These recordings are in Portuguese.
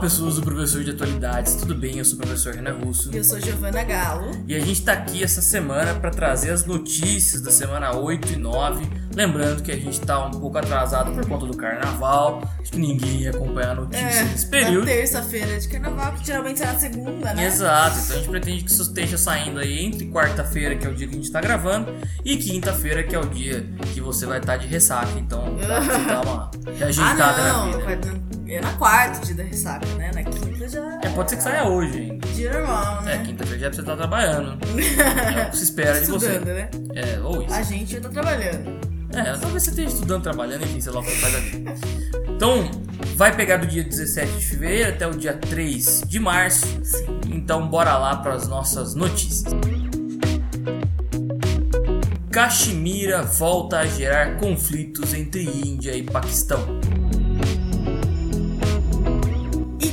Pessoas do Professor de Atualidades, tudo bem? Eu sou o professor Renan Russo. Eu sou Giovana Galo. E a gente tá aqui essa semana para trazer as notícias da semana 8 e 9. Lembrando que a gente tá um pouco atrasado por conta do carnaval. Acho que ninguém ia acompanhar a notícia É, nesse período. Terça-feira de carnaval, que geralmente é na segunda, né? Exato, então a gente pretende que isso esteja saindo aí entre quarta-feira, que é o dia que a gente tá gravando, e quinta-feira, que é o dia que você vai estar de ressaca. Então dá pra você dar uma Ah, reajeitada na não. vida. vai- É na quarta dia da ressaca, né? Na quinta já. É, pode ser que saia hoje ainda. Dia normal, É, né? quinta-feira já é você estar trabalhando. É o que se espera de você. Estudando, né? É, ou isso. A gente já tá trabalhando. É, talvez você esteja estudando, trabalhando, enfim, sei lá o que faz a vida. Então, vai pegar do dia 17 de fevereiro até o dia 3 de março. Então, bora lá para as nossas notícias. Caxemira volta a gerar conflitos entre Índia e Paquistão.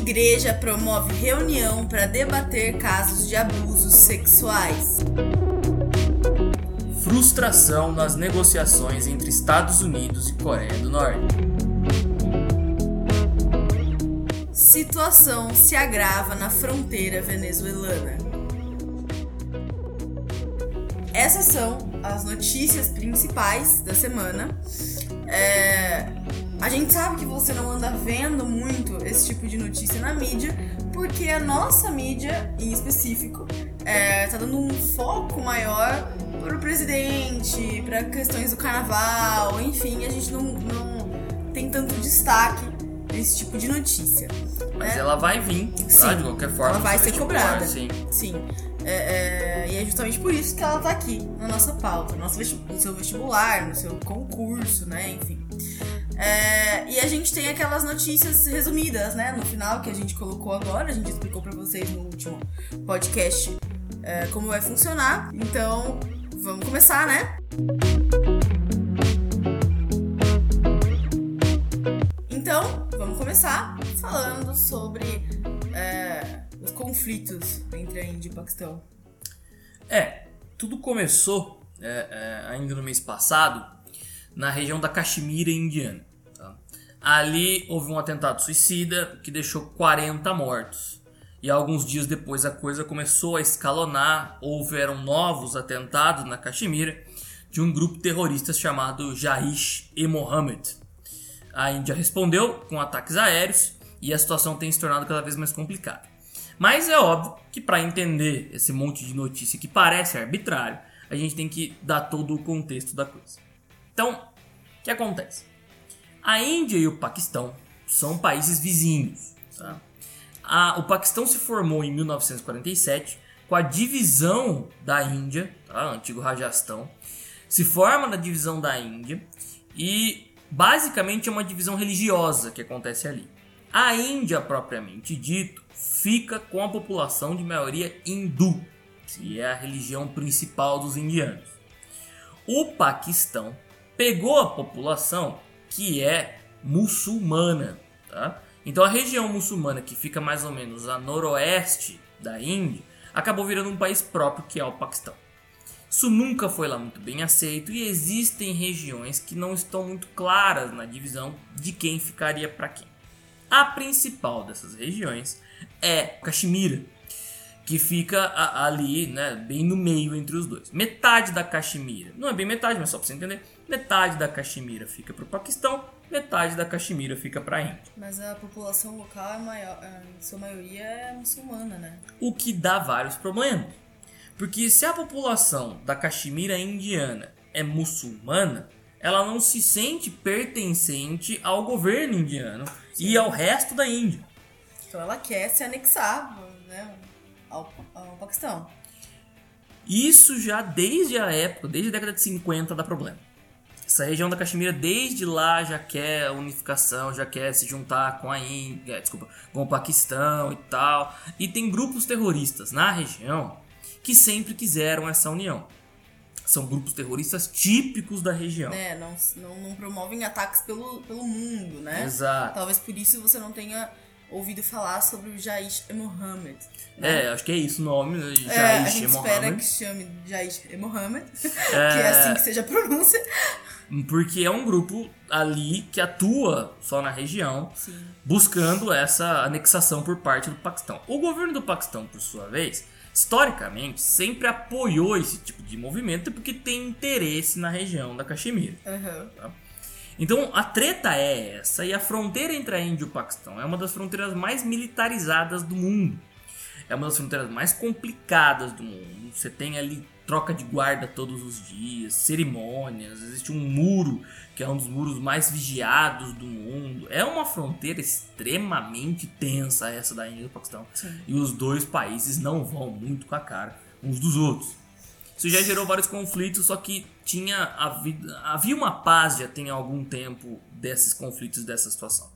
Igreja promove reunião para debater casos de abusos sexuais. Frustração nas negociações entre Estados Unidos e Coreia do Norte. Situação se agrava na fronteira venezuelana. Essas são as notícias principais da semana. É, A gente sabe que você não anda vendo muito esse tipo de notícia na mídia, porque a nossa mídia, em específico, é, tá dando um foco maior pro presidente, para questões do carnaval, enfim, a gente não, não tem tanto destaque nesse tipo de notícia. Mas né? ela vai vir, tá? Sim, de qualquer forma. ela vai ser cobrada. Sim. Sim. É, é, e é justamente por isso que ela tá aqui na nossa pauta, no, nosso no seu vestibular, no seu concurso, né? Enfim. É, e a gente tem aquelas notícias resumidas, né? No final que a gente colocou agora, a gente explicou pra vocês no último podcast é, como vai funcionar. Então, vamos começar, né? Então, vamos começar falando sobre é, os conflitos entre a Índia e o Paquistão. É, tudo começou é, é, ainda no mês passado na região da Caxemira indiana. Ali houve um atentado suicida que deixou 40 mortos. E alguns dias depois a coisa começou a escalonar. Houveram novos atentados na Caxemira de um grupo terrorista chamado Jaish e Mohammed. A Índia respondeu com ataques aéreos e a situação tem se tornado cada vez mais complicada. Mas é óbvio que para entender esse monte de notícia que parece arbitrário, a gente tem que dar todo o contexto da coisa. Então, o que acontece? A Índia e o Paquistão são países vizinhos. tá? A- o Paquistão se formou em 1947 com a divisão da Índia, tá? antigo Rajastão, se forma na divisão da Índia e basicamente é uma divisão religiosa que acontece ali. A Índia, propriamente dito, fica com a população de maioria hindu, que é a religião principal dos indianos. O Paquistão pegou a população que é muçulmana, tá? Então a região muçulmana que fica mais ou menos a noroeste da Índia acabou virando um país próprio que é o Paquistão. Isso nunca foi lá muito bem aceito e existem regiões que não estão muito claras na divisão de quem ficaria para quem. A principal dessas regiões é Caxemira, que fica ali, né, bem no meio entre os dois. Metade da Caxemira, não é bem metade, mas só para você entender, metade da Caxemira fica para o Paquistão, metade da Caxemira fica para a Índia. Mas a população local é maior, é, em sua maioria é muçulmana, né? o que dá vários problemas. Porque se a população da Caxemira indiana é muçulmana, ela não se sente pertencente ao governo indiano e ao resto da Índia. Então ela quer se anexar né, ao, ao Paquistão. Isso já desde a época, desde a década de 50 dá problema. Essa região da Caxemira desde lá já quer unificação, já quer se juntar com a Índia, desculpa, com o Paquistão e tal. E tem grupos terroristas na região que sempre quiseram essa união. São grupos terroristas típicos da região. Né? Não, não, não promovem ataques pelo, pelo mundo, né? Exato. Talvez por isso você não tenha ouvido falar sobre o Jaish e Mohammed. né? É, acho que é isso o nome, né? É, a Jaish gente espera Mohammed. que chame Jaish e Mohammed, É. que é assim que seja a pronúncia. Porque é um grupo ali que atua só na região, Sim. buscando essa anexação por parte do Paquistão. O governo do Paquistão, por sua vez, historicamente, sempre apoiou esse tipo de movimento porque tem interesse na região da Caxemira. Aham. Então a treta é essa, e a fronteira entre a Índia e o Paquistão é uma das fronteiras mais militarizadas do mundo. É uma das fronteiras mais complicadas do mundo. Você tem ali troca de guarda todos os dias, cerimônias, existe um muro que é um dos muros mais vigiados do mundo. É uma fronteira extremamente tensa essa da Índia e do Paquistão. Sim. E os dois países não vão muito com a cara uns dos outros. Isso já gerou vários conflitos, só que tinha havido, havia uma paz já tem algum tempo desses conflitos, dessa situação.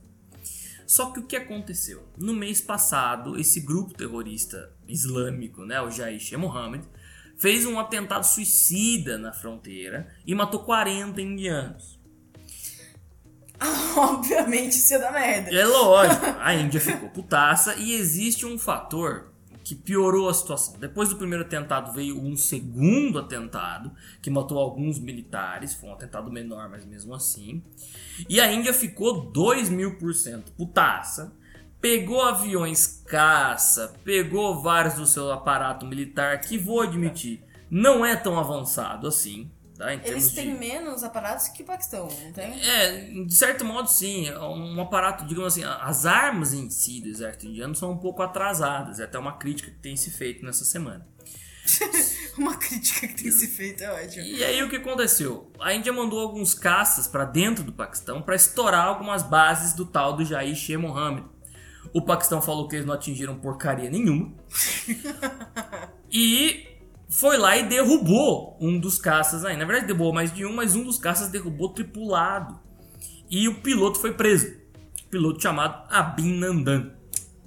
Só que o que aconteceu? No mês passado, esse grupo terrorista islâmico, né, o Jaish e Mohammed, fez um atentado suicida na fronteira e matou 40 indianos. Obviamente isso ia dar merda. É lógico, a Índia ficou putaça e existe um fator que piorou a situação. Depois do primeiro atentado veio um segundo atentado que matou alguns militares, foi um atentado menor, mas mesmo assim. E a Índia ficou 2 mil por cento putaça, pegou aviões caça, pegou vários do seu aparato militar, que vou admitir, não é tão avançado assim. Tá, Eles de- têm menos aparatos que o Paquistão, não tem? é, de certo modo sim, é um aparato, digamos assim, as armas em si do exército indiano são um pouco atrasadas, é até uma crítica que tem se feito nessa semana. Uma crítica que tem se feito é ótimo. E aí o que aconteceu? A Índia mandou alguns caças para dentro do Paquistão para estourar algumas bases do tal do Jaish e Mohammed. O Paquistão falou que eles não atingiram porcaria nenhuma. e foi lá e derrubou um dos caças aí. Na verdade derrubou mais de um, mas um dos caças derrubou tripulado. E o piloto foi preso. Piloto chamado Abin Nandan.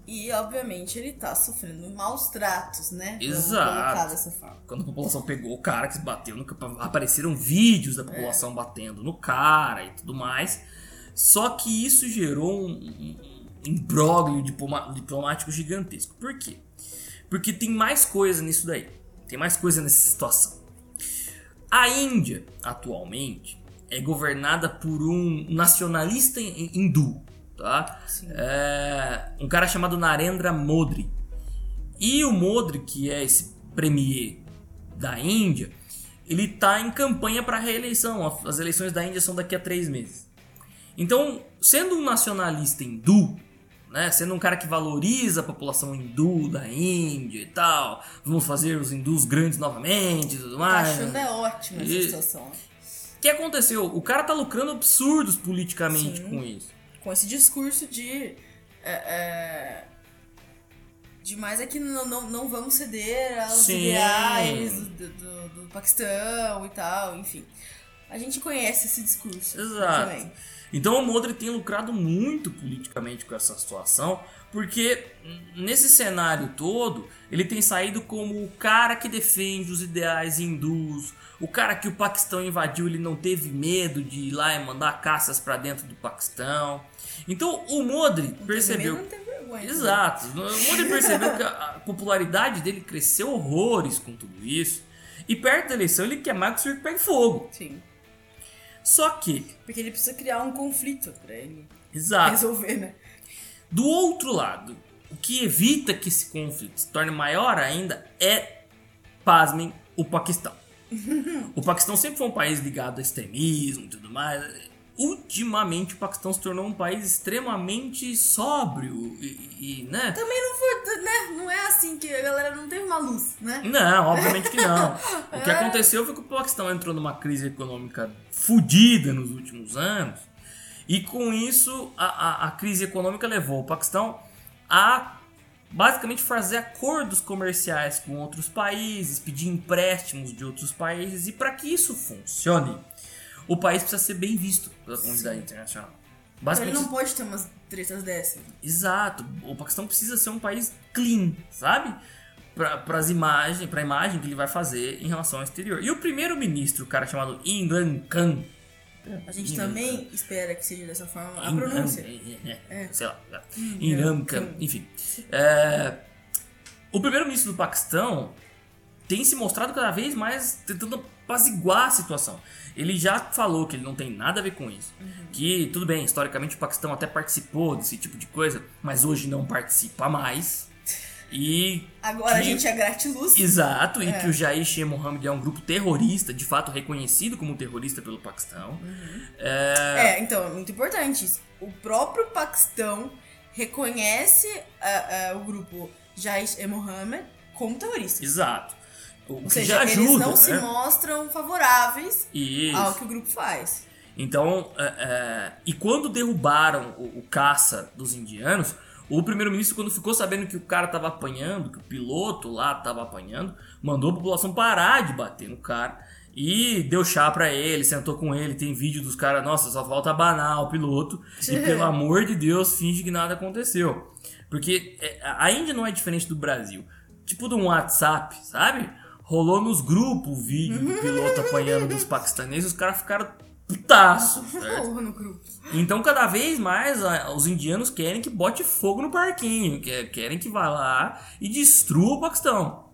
E, obviamente, ele tá sofrendo maus tratos, né? Exato. colocar dessa forma. Quando a população pegou o cara que se bateu no apareceram vídeos da população batendo no cara e tudo mais. Só que isso gerou um imbróglio diplomático gigantesco. Por quê? Porque tem mais coisa nisso daí. Tem mais coisa nessa situação. A Índia, atualmente, é governada por um nacionalista hin- hindu, tá? É, um cara chamado Narendra Modi. E o Modi, que é esse premier da Índia, ele tá em campanha para reeleição. As eleições da Índia são daqui a três meses. Então, sendo um nacionalista hindu, né, sendo um cara que valoriza a população hindu da Índia e tal, vamos fazer os hindus grandes novamente e tudo Tá mais. achando é ótima essa situação. O que aconteceu? O cara tá lucrando absurdos politicamente Sim. com isso. Com esse discurso de. é, é, Demais é que não, não, não vamos ceder aos Sim. ideais do, do, do Paquistão e tal, enfim. A gente conhece esse discurso Exato. também. Então o Modri tem lucrado muito politicamente com essa situação, porque nesse cenário todo ele tem saído como o cara que defende os ideais hindus, o cara que o Paquistão invadiu, ele não teve medo de ir lá e mandar caças pra dentro do Paquistão. Então o Modri percebeu. Também não vergonha. né? Exato. O Modri percebeu que a a popularidade dele cresceu horrores com tudo isso. E perto da eleição ele quer mais que o circo pegue fogo. Sim. Só que, Porque ele precisa criar um conflito pra ele exato. resolver, né? Do outro lado, o que evita que esse conflito se torne maior ainda é, pasmem, o Paquistão. o Paquistão sempre foi um país ligado a extremismo e tudo mais. Ultimamente, o Paquistão se tornou um país extremamente sóbrio e, e, né? Também não foi, né? Não é assim que a galera não teve uma luz, né? Não, obviamente que não. O que aconteceu foi que o Paquistão entrou numa crise econômica fodida nos últimos anos. E com isso, a, a, a crise econômica levou o Paquistão a basicamente fazer acordos comerciais com outros países, pedir empréstimos de outros países. E para que isso funcione, o país precisa ser bem visto pela comunidade internacional. Então ele Basicamente, não pode ter umas tretas dessas. Exato. O Paquistão precisa ser um país clean, sabe? Para as imagens, para a imagem que ele vai fazer em relação ao exterior. E o primeiro-ministro, o cara chamado Imran Khan, A gente também espera que seja dessa forma a pronúncia. é, é, sei lá, é. Imran Khan, enfim. É, o primeiro-ministro do Paquistão tem se mostrado cada vez mais tentando apaziguar a situação. Ele já falou que ele não tem nada a ver com isso. Que, tudo bem, historicamente o Paquistão até participou desse tipo de coisa, mas hoje não participa mais. E. Agora a que- gente é gratiluz. Exato, e É. que o Jaish e Mohammed é um grupo terrorista, de fato reconhecido como terrorista pelo Paquistão. É, É, então, é muito importante isso. O próprio Paquistão reconhece ah, ah, o grupo Jaish e Mohammed como terroristas. Exato. O Ou seja, já eles ajuda. não se né? mostram favoráveis Isso. ao que o grupo faz. Então, é, é, e quando derrubaram o, o caça dos indianos, o primeiro-ministro, quando ficou sabendo que o cara tava apanhando, que o piloto lá tava apanhando, mandou a população parar de bater no cara e deu chá pra ele, sentou com ele. Tem vídeo dos caras, nossa, só falta abanar o piloto e pelo amor de Deus, finge que nada aconteceu. Porque é, a Índia não é diferente do Brasil. Tipo de um WhatsApp, sabe? Rolou nos grupos o vídeo do piloto apanhando dos paquistaneses, os caras ficaram putaço. Então, cada vez mais os indianos querem que bote fogo no parquinho, que- querem que vá lá e destrua o Paquistão.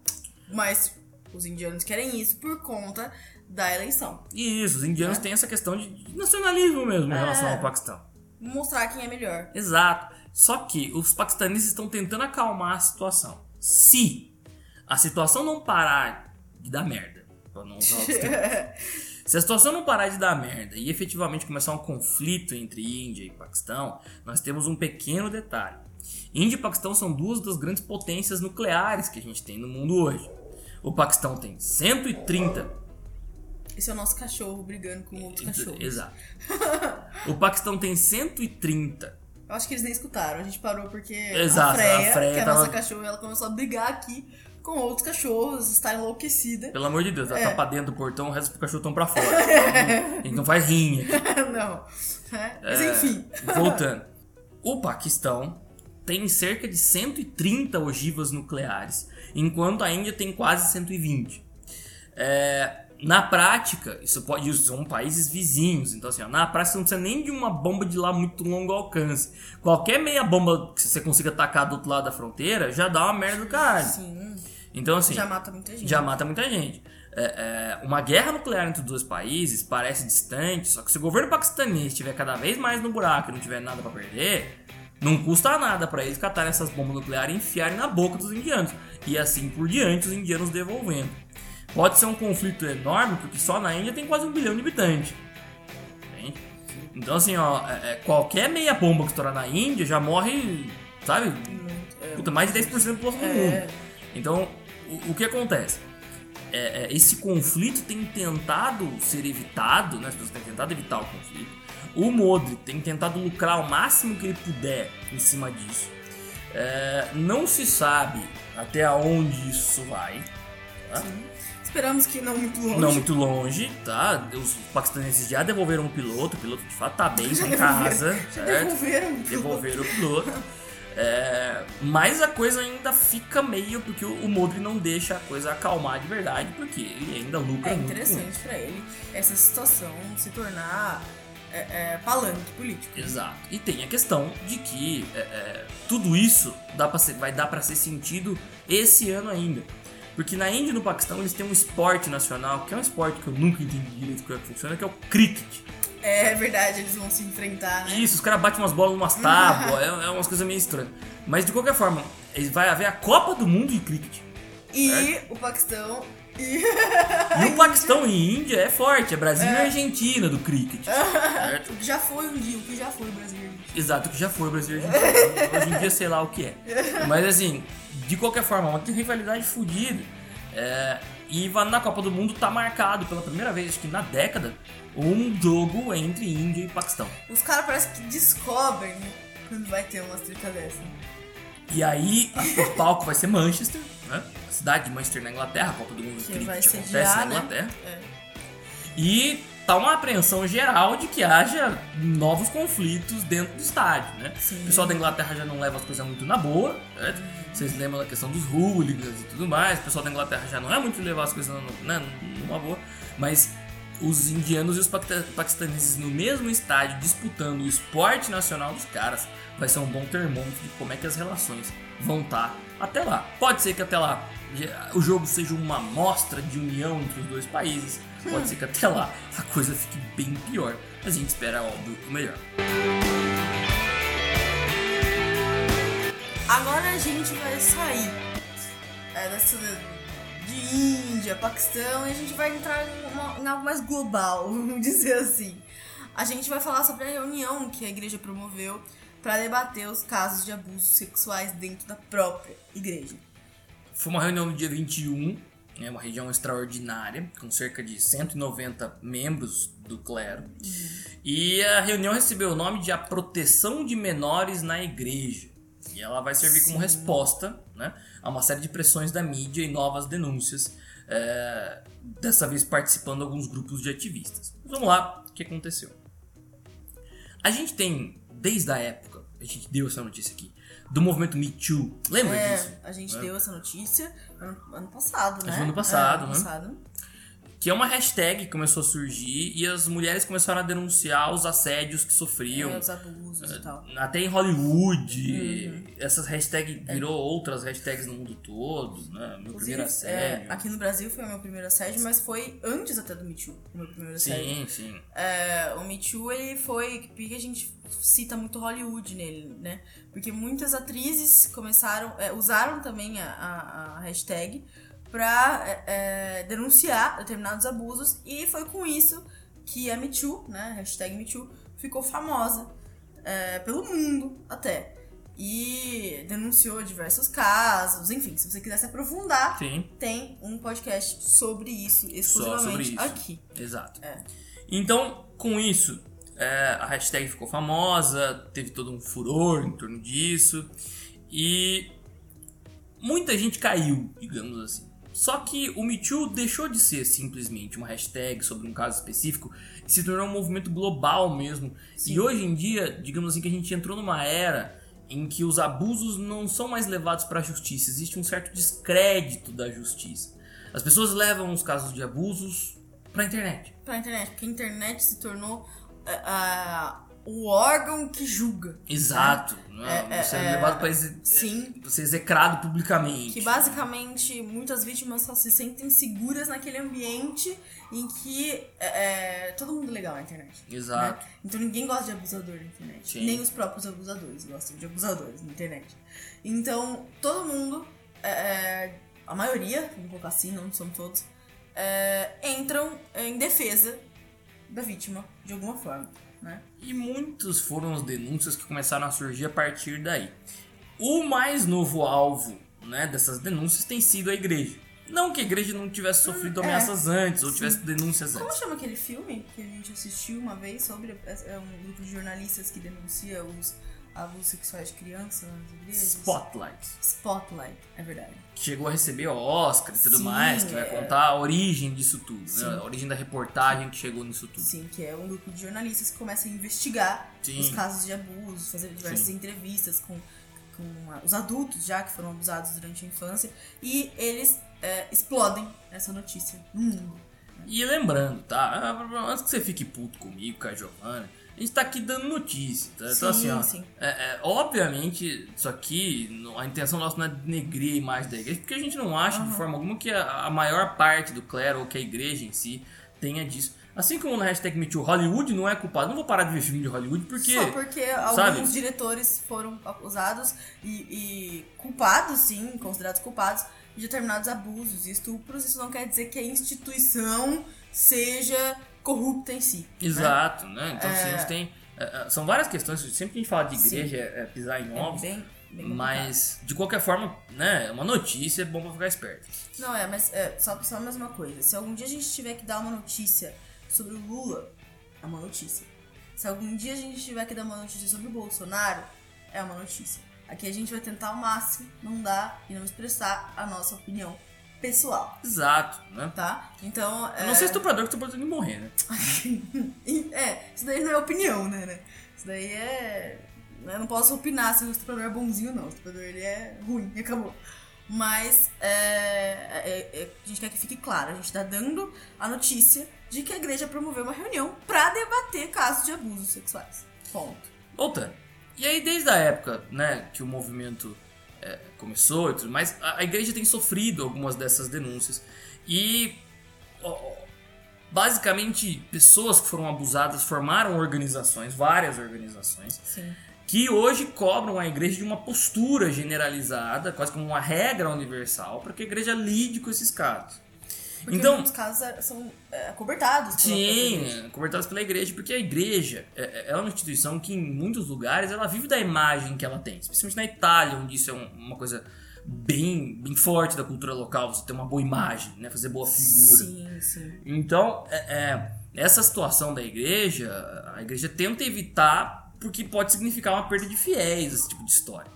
Mas os indianos querem isso por conta da eleição. Isso, os indianos têm essa questão de nacionalismo mesmo em É. relação ao Paquistão. Mostrar quem é melhor. Exato. Só que os paquistaneses estão tentando acalmar a situação. Se a situação não parar de dar merda, pra não usar outros. Se a situação não parar de dar merda e efetivamente começar um conflito entre Índia e Paquistão, nós temos um pequeno detalhe. Índia e Paquistão são duas das grandes potências nucleares que a gente tem no mundo hoje. O Paquistão tem 130 Esse é o nosso cachorro brigando com outros cachorros. Exato. O Paquistão tem 130 Eu acho que eles nem escutaram. A gente parou porque Exato, a Freya, a Freya que é a tava- nossa cachorra, ela começou a brigar aqui com outros cachorros, está enlouquecida. Pelo amor de Deus, ela É. tá pra dentro do portão, o resto do cachorro tão pra fora. A gente não faz rinha. não. É, Mas É, enfim. Voltando. O Paquistão tem cerca de 130 ogivas nucleares, enquanto a Índia tem quase 120. É, na prática, isso pode. Isso são países vizinhos, então assim, ó, na prática você não precisa nem de uma bomba de lá muito longo alcance. Qualquer meia bomba que você consiga atacar do outro lado da fronteira já dá uma merda do caralho. Sim. Então assim. Já mata muita gente. Já mata muita gente. É, é, uma guerra nuclear entre os dois países parece distante, só que se o governo paquistanês estiver cada vez mais no buraco e não tiver nada pra perder, não custa nada pra eles catarem essas bombas nucleares e enfiarem na boca dos indianos. E assim por diante, os indianos devolvendo. Pode ser um conflito enorme, porque só na Índia tem quase um bilhão de habitantes. Entende? Então, assim, ó, é, é, qualquer meia bomba que estourar na Índia já morre, sabe? É. Puta, mais de 10% da população do mundo. Então, o, o que acontece? É, é, esse conflito tem tentado ser evitado, né? as pessoas têm tentado evitar o conflito. O Modri tem tentado lucrar o máximo que ele puder em cima disso. É, não se sabe até onde isso vai. tá? Esperamos que não muito longe. Não muito longe, tá? Os paquistaneses já devolveram o piloto, o piloto de fato tá bem, tá em casa, Já certo? devolveram. devolveram o piloto. É, mas a coisa ainda fica meio porque o o Modri não deixa a coisa acalmar de verdade, porque ele ainda lucra É interessante pra ele essa situação se tornar é, é, palanque político. Exato. E tem a questão de que é, é, tudo isso dá ser, vai dar para ser sentido esse ano ainda. Porque na Índia e no Paquistão eles têm um esporte nacional, que é um esporte que eu nunca entendi direito como é que funciona, que é o cricket. É verdade, eles vão se enfrentar, né? Isso, os caras batem umas bolas numas tábuas, é, é umas coisas meio estranhas. Mas de qualquer forma, vai haver a Copa do Mundo de cricket. E o Paquistão e E o Paquistão e Índia é forte, é Brasil e Argentina do cricket. certo? o já foi um dia, o que já foi o Brasil. gente. Exato, que já foi Brasil e Argentina. Hoje em dia sei lá o que é. Mas assim, de qualquer forma, uma rivalidade fodida. É, e na Copa do Mundo tá marcado pela primeira vez, acho que na década, um jogo entre Índia e Paquistão. Os caras parecem que descobrem né, quando vai ter uma treta dessa. E aí, o palco vai ser Manchester, né? A cidade de Manchester na Inglaterra, a Copa do Mundo Que vai acontece na né? Inglaterra. É. E tá uma apreensão geral de que haja novos conflitos dentro do estádio, né? Sim. O pessoal da Inglaterra já não leva as coisas muito na boa, certo? Vocês lembram da questão dos hooligans e tudo mais. O pessoal da Inglaterra já não é muito levar as coisas no- né, numa boa. Mas os indianos e os paquistaneses no mesmo estádio disputando o esporte nacional dos caras vai ser um bom termômetro de como é que as relações vão estar até lá. Pode ser que até lá o jogo seja uma mostra de união entre os dois países. Pode ser que até lá a coisa fique bem pior. Mas a gente espera, óbvio, o melhor. Agora a gente vai sair é, dessa de Índia, Paquistão e a gente vai entrar em algo mais global, vamos dizer assim. A gente vai falar sobre a reunião que a igreja promoveu para debater os casos de abusos sexuais dentro da própria igreja. Foi uma reunião no dia 21, né, uma reunião extraordinária, com cerca de 190 membros do clero. E a reunião recebeu o nome de A Proteção de Menores na Igreja. E ela vai servir como Sim. resposta né, a uma série de pressões da mídia e novas denúncias, é, dessa vez participando alguns grupos de ativistas. Mas vamos lá, o que aconteceu? A gente tem, desde a época, a gente deu essa notícia aqui, do movimento Me Too. Lembra É, disso? a gente É. deu essa notícia ano, ano passado, né? Acho ano passado, É, ano né? passado. Que é uma hashtag que começou a surgir e as mulheres começaram a denunciar os assédios que sofriam. É, os abusos e tal. Até em Hollywood, Uhum. essas hashtags virou outras hashtags no mundo todo, né? Meu Inclusive, primeiro é, assédio. aqui no Brasil foi o meu primeiro assédio, mas foi antes até do Me Too, o meu primeiro assédio. sim, sim. É, o Me Too, ele foi. Porque a gente cita muito Hollywood nele, né? Porque muitas atrizes começaram. é, usaram também a, a- a hashtag pra é, é, denunciar determinados abusos. E foi com isso que a Me Too, né? Hashtag Me Too, ficou famosa é, pelo mundo até. E denunciou diversos casos. Enfim, se você quiser se aprofundar, Sim, tem um podcast sobre isso, sobre exclusivamente isso. aqui. exato. É. Então, com isso, é, a hashtag ficou famosa, teve todo um furor em torno disso e muita gente caiu, digamos assim. Só que o Me Too deixou de ser simplesmente uma hashtag sobre um caso específico e se tornou um movimento global mesmo. Sim. E hoje em dia, digamos assim, que a gente entrou numa era em que os abusos não são mais levados para a justiça, existe um certo descrédito da justiça. As pessoas levam os casos de abusos para a internet. Pra internet, porque a internet se tornou ah, o órgão que julga. Exato. né? É, você é, é, levado para exe sim. ser execrado publicamente. Que basicamente muitas vítimas só se sentem seguras naquele ambiente em que é, é, todo mundo é legal na internet. Exato. né? Então ninguém gosta de abusador na internet. Sim. Nem os próprios abusadores gostam de abusadores na internet. Então todo mundo, é, a maioria, vamos colocar assim, não são todos, entram em defesa da vítima de alguma forma. Né? E muitos foram as denúncias que começaram a surgir a partir daí. O mais novo alvo né, dessas denúncias tem sido a igreja. Não que a igreja não tivesse sofrido é. ameaças antes ou tivesse denúncias Como antes. chama aquele filme que a gente assistiu uma vez sobre é um grupo de jornalistas que denuncia os abusos sexuais de crianças nas igrejas? Spotlight. Spotlight, é verdade. Que chegou a receber Oscar e tudo Sim, mais, que vai é. contar a origem disso tudo, né? A origem da reportagem que chegou nisso tudo. Sim, que é um grupo de jornalistas que começa a investigar Sim. os casos de abuso, fazer diversas Sim. entrevistas com, com os adultos já que foram abusados durante a infância e eles é, explodem essa notícia no mundo. E lembrando, tá? Antes que você fique puto comigo, com a Giovana, a gente tá aqui dando notícia, tá? Então, assim, Sim, ó, sim. é, é, obviamente, isso aqui, a intenção nossa não é denegrir a imagem da igreja, porque a gente não acha de forma alguma que a, a maior parte do clero ou que a igreja em si tenha disso. Assim como no hashtag MeToo, Hollywood não é culpado. Não vou parar de ver filme de Hollywood porque. Só porque alguns sabe? diretores foram acusados e, e culpados, sim, considerados culpados de determinados abusos e estupros. Isso não quer dizer que a instituição seja corrupta em si. né? Exato, né? Então, assim, a É. gente tem. é, é, são várias questões. Sempre que a gente fala de igreja é, é pisar em É ovos. bem, bem mas, de qualquer forma, né? É uma notícia, é bom pra ficar esperto. Não, é, mas é, só, só a mesma coisa. Se algum dia a gente tiver que dar uma notícia sobre o Lula, é uma notícia. Se algum dia a gente tiver que dar uma notícia sobre o Bolsonaro, é uma notícia. Aqui a gente vai tentar ao máximo não dar e não expressar a nossa opinião pessoal, Exato, né? tá? Então. Eu não sei estuprador que estuprador tem que morrer, né? é, isso daí não é opinião, né? né? Isso daí é. Eu não posso opinar se o estuprador é bonzinho ou não. O estuprador ele é ruim e acabou. Mas é, é- é- a gente quer que fique claro, a gente tá dando a notícia de que a igreja promoveu uma reunião pra debater casos de abusos sexuais. Ponto. Voltando. E aí, desde a época né, que o movimento é, começou e tudo mais, a, a igreja tem sofrido algumas dessas denúncias. E ó, basicamente pessoas que foram abusadas formaram organizações, várias organizações, Sim. que hoje cobram a igreja de uma postura generalizada, quase como uma regra universal, para que a igreja lide com esses casos. Porque então, muitos casos é- são é, cobertados. Sim, cobertadas pela igreja, porque a igreja é é uma instituição que em muitos lugares ela vive da imagem que ela tem, especialmente na Itália, onde isso é um- uma coisa bem, bem forte da cultura local, você ter uma boa imagem, né, fazer boa figura. Sim, sim. Então, é, é, essa situação da igreja, a igreja tenta evitar porque pode significar uma perda de fiéis, esse tipo de história.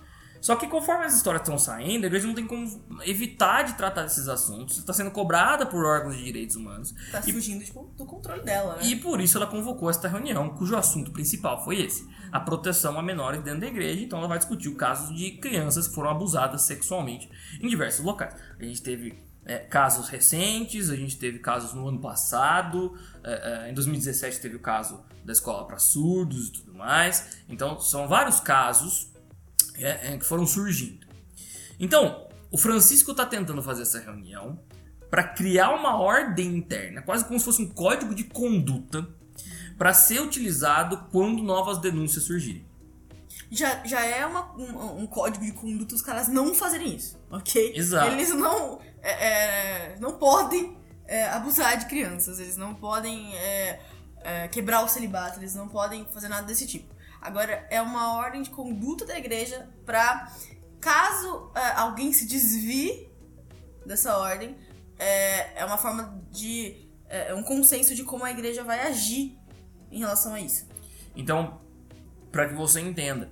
Só que conforme as histórias estão saindo, a igreja não tem como evitar de tratar desses assuntos, está sendo cobrada por órgãos de direitos humanos. Tá fugindo do controle dela, né? E por isso ela convocou esta reunião, cujo assunto principal foi esse: a proteção a menores dentro da igreja. Então ela vai discutir o caso de crianças que foram abusadas sexualmente em diversos locais. A gente teve é, casos recentes, a gente teve casos no ano passado, é, é, em 2017 teve o caso da escola para surdos e tudo mais. Então são vários casos é, é, que foram surgindo. Então, o Francisco está tentando fazer essa reunião para criar uma ordem interna, quase como se fosse um código de conduta para ser utilizado quando novas denúncias surgirem. Já, já é uma- um, um código de conduta os caras não fazerem isso, ok? Exato. Eles não, é, é, não podem é, abusar de crianças, eles não podem é, é, quebrar o celibato, eles não podem fazer nada desse tipo. Agora, é uma ordem de conduta da igreja pra, caso é, alguém se desvie dessa ordem, é, é uma forma de. É, é um consenso de como a igreja vai agir em relação a isso. Então, para que você entenda,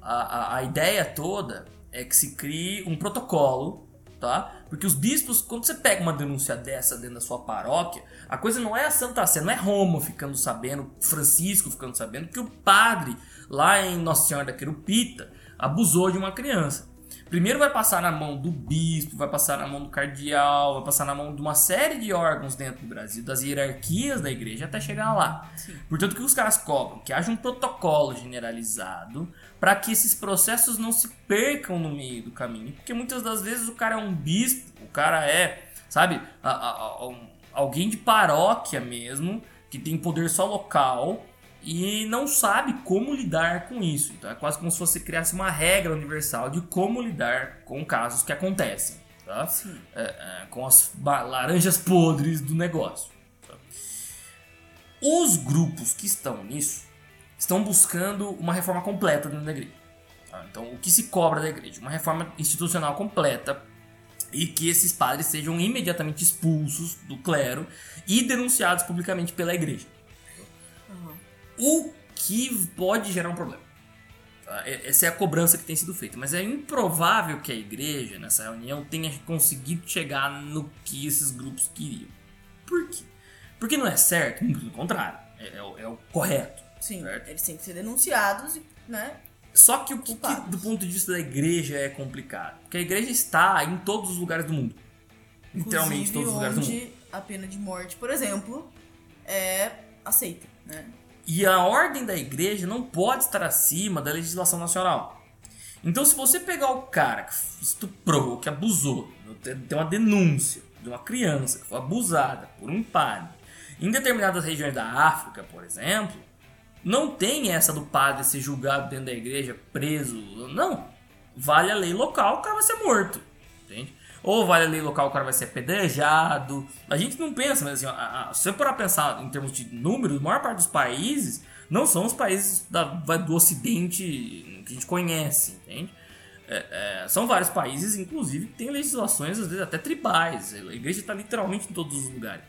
a, a, a ideia toda é que se crie um protocolo, tá? Porque os bispos, quando você pega uma denúncia dessa dentro da sua paróquia, a coisa não é a Santa Sé, não é Roma ficando sabendo, Francisco ficando sabendo que o padre lá em Nossa Senhora da Querupita abusou de uma criança. Primeiro vai passar na mão do bispo, vai passar na mão do cardeal, vai passar na mão de uma série de órgãos dentro do Brasil, das hierarquias da igreja, até chegar lá. Portanto, o que os caras cobram? Que haja um protocolo generalizado para que esses processos não se percam no meio do caminho. Porque muitas das vezes o cara é um bispo, o cara é, sabe, a- a- a- um- alguém de paróquia mesmo, que tem poder só local e não sabe como lidar com isso. Então é quase como se você criasse uma regra universal de como lidar com casos que acontecem. Tá? É, é, com as laranjas podres do negócio. tá? Os grupos que estão nisso estão buscando uma reforma completa da igreja. tá? Então, o que se cobra da igreja? Uma reforma institucional completa e que esses padres sejam imediatamente expulsos do clero e denunciados publicamente pela igreja. O que pode gerar um problema. Tá? Essa é a cobrança que tem sido feita. Mas é improvável que a igreja, nessa reunião, tenha conseguido chegar no que esses grupos queriam. Por quê? Porque não é certo, muito pelo contrário. É, é o- é o correto. Sim, Certo. eles têm que ser denunciados, e, né? Só que o que, que, do ponto de vista da igreja, é complicado? Porque a igreja está em todos os lugares do mundo. Literalmente Inclusive, todos os lugares do mundo. a pena de morte, por exemplo, é aceita, né? E a ordem da igreja não pode estar acima da legislação nacional. Então, se você pegar o cara que estuprou, que abusou, tem uma denúncia de uma criança que foi abusada por um padre em determinadas regiões da África, por exemplo, não tem essa do padre ser julgado dentro da igreja, preso. Não. Vale a lei local, o cara vai ser morto. Entende? Ou vale a lei local, o cara vai ser apedrejado. A gente não pensa, mas assim, a- a- se você parar pensar em termos de números, a maior parte dos países não são os países da- do ocidente que a gente conhece, entende? É, é, são vários países, inclusive, que têm legislações, às vezes até tribais. A igreja está literalmente em todos os lugares.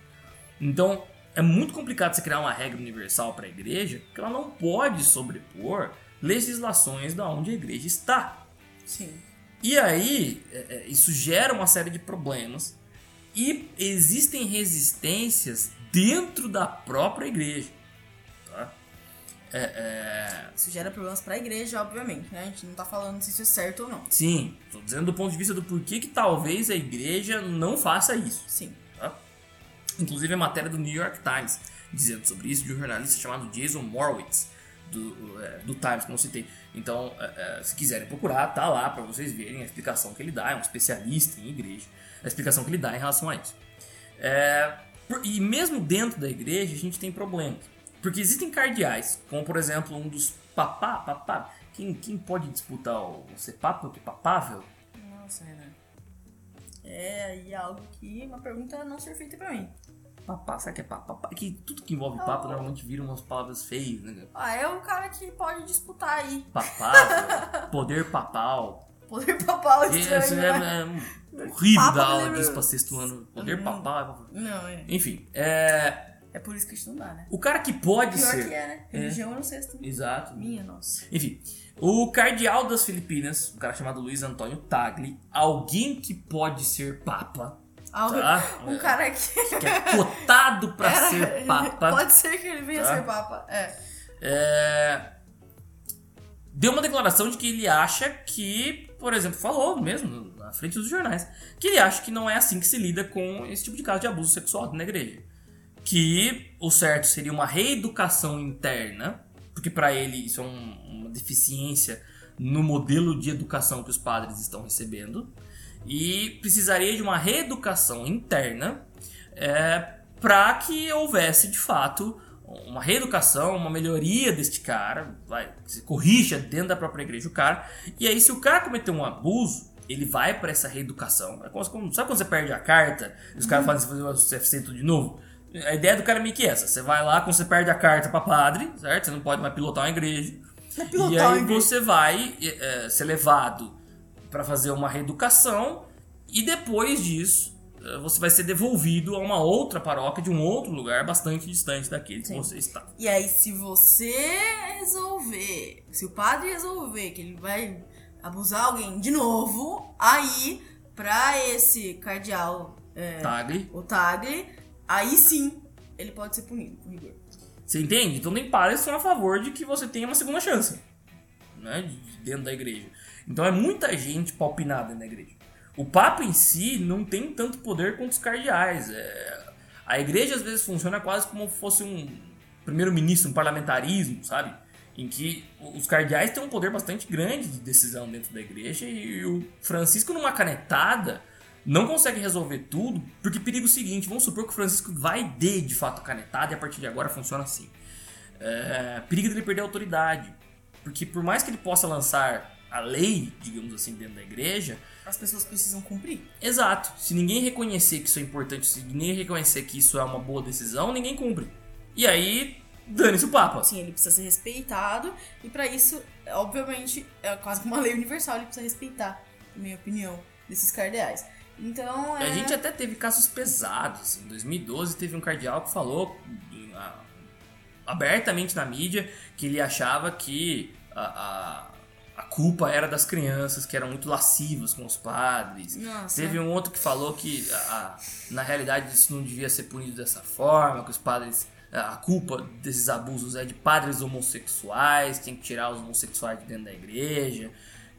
Então, é muito complicado você criar uma regra universal para a igreja, porque ela não pode sobrepor legislações da onde a igreja está. Sim. E aí, é, é, isso gera uma série de problemas e existem resistências dentro da própria igreja. Tá? É, é, Isso gera problemas pra igreja, obviamente, né? A gente não tá falando se isso é certo ou não. sim, estou dizendo do ponto de vista do porquê que talvez a igreja não faça isso. Sim. Inclusive a matéria do New York Times dizendo sobre isso de um jornalista chamado Jason Morwitz do, é, do Times, como eu citei. Então, é, é, se quiserem procurar, tá lá para vocês verem a explicação que ele dá. É um especialista em igreja, a explicação que ele dá em relação a isso. É, E mesmo dentro da igreja a gente tem problemas. Porque existem cardeais, como por exemplo um dos papá, papá. Quem, quem pode disputar o ser papa que papável? Nossa, Renan. É aí algo que uma pergunta não ser feita pra mim. Papá, sabe que é papá? Papá- Que tudo que envolve papa normalmente vira umas palavras feias, né? Ah, é um cara que pode disputar aí. Papável, poder papal. Poder papal E estranho, Isso né? é, é horrível Papa dar aula disso pra sexto ano. Poder papal. Não, é. Enfim, é, É por isso que a gente não dá, né? o cara que pode Pior ser. que é, né? Religião é no sexto. Exato. Minha, nossa. Enfim, o cardeal das Filipinas, um cara chamado Luiz Antônio Tagli, alguém que pode ser papa, Ah, Tá. Um cara que. que é cotado pra Era- ser papa, Pode ser que ele venha Tá. ser papa. É. é, deu uma declaração de que ele acha que, por exemplo, falou mesmo na frente dos jornais, que ele acha que não é assim que se lida com esse tipo de caso de abuso sexual na igreja. Que o certo seria uma reeducação interna, porque pra ele isso é um- uma deficiência no modelo de educação que os padres estão recebendo, e precisaria de uma reeducação interna é, para que houvesse de fato uma reeducação, uma melhoria deste cara, vai, se corrija dentro da própria igreja o cara, e aí se o cara cometer um abuso, ele vai para essa reeducação. É como- sabe quando você perde a carta e os caras fazem fazer o CFC tudo de novo? A ideia do cara é meio que essa: você vai lá, quando você perde a carta para padre, certo? Você não pode mais pilotar uma igreja. É pilotar e aí igreja. você vai é, ser levado para fazer uma reeducação e depois disso é, você vai ser devolvido a uma outra paróquia de um outro lugar bastante distante daquele que Sim. você está. E aí, se você resolver, se o padre resolver que ele vai abusar alguém de novo, aí, pra esse cardeal, é, Tagli. o Tagli, aí sim ele pode ser punido com rigor. Você entende? Então tem padres que são a favor de que você tenha uma segunda chance. Né? de- de Dentro da igreja. Então é muita gente palpinada da igreja. O Papa em si não tem tanto poder quanto os cardeais. É, A igreja às vezes funciona quase como se fosse um primeiro-ministro, um parlamentarismo, sabe? Em que os cardeais têm um poder bastante grande de decisão dentro da igreja e o Francisco, numa canetada, não consegue resolver tudo, porque perigo é o seguinte: vamos supor que o Francisco vai de de fato canetada e a partir de agora funciona assim. É, perigo dele perder a autoridade. Porque por mais que ele possa lançar a lei, digamos assim, dentro da igreja, As pessoas precisam cumprir. exato. Se ninguém reconhecer que isso é importante, se ninguém reconhecer que isso é uma boa decisão, ninguém cumpre. E aí, dane-se o Papa. Sim, ele precisa ser respeitado e pra isso, obviamente, é quase uma lei universal, ele precisa respeitar, na minha opinião, desses cardeais. Então, é... A gente até teve casos pesados. Em 2012 teve um cardeal que falou ah, abertamente na mídia que ele achava que a, a, a culpa era das crianças, que eram muito lascivas com os padres. Nossa. Teve um outro que falou que a- na realidade isso não devia ser punido dessa forma, que os padres. A culpa desses abusos é de padres homossexuais, tem que tirar os homossexuais de dentro da igreja.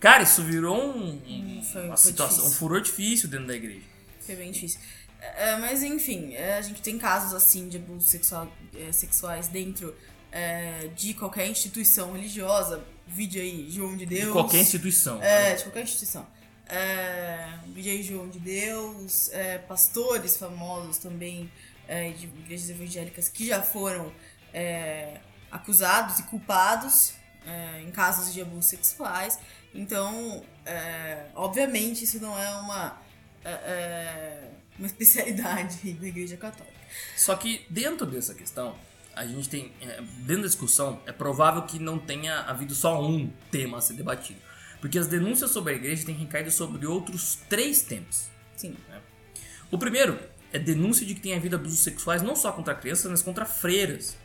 Cara, isso virou um, um- uma situação, um difícil. furor difícil dentro da igreja. Foi bem difícil. É, mas enfim, é, a gente tem casos assim de abusos sexual, é, sexuais dentro é, de qualquer instituição religiosa. Vídeo aí, João de Deus. De qualquer instituição. É, de qualquer instituição. É, vídeo aí, João de Deus, é, pastores famosos também é, de igrejas evangélicas que já foram é, acusados e culpados é, em casos de abusos sexuais. Então, é, obviamente, isso não é uma, é, é, uma especialidade da Igreja Católica. Só que dentro dessa questão, a gente tem. é, dentro da discussão, é provável que não tenha havido só um tema a ser debatido. Porque as denúncias sobre a igreja têm recaído sobre outros três temas. Sim. O primeiro é denúncia de que tem havido abusos sexuais não só contra crianças, mas contra freiras.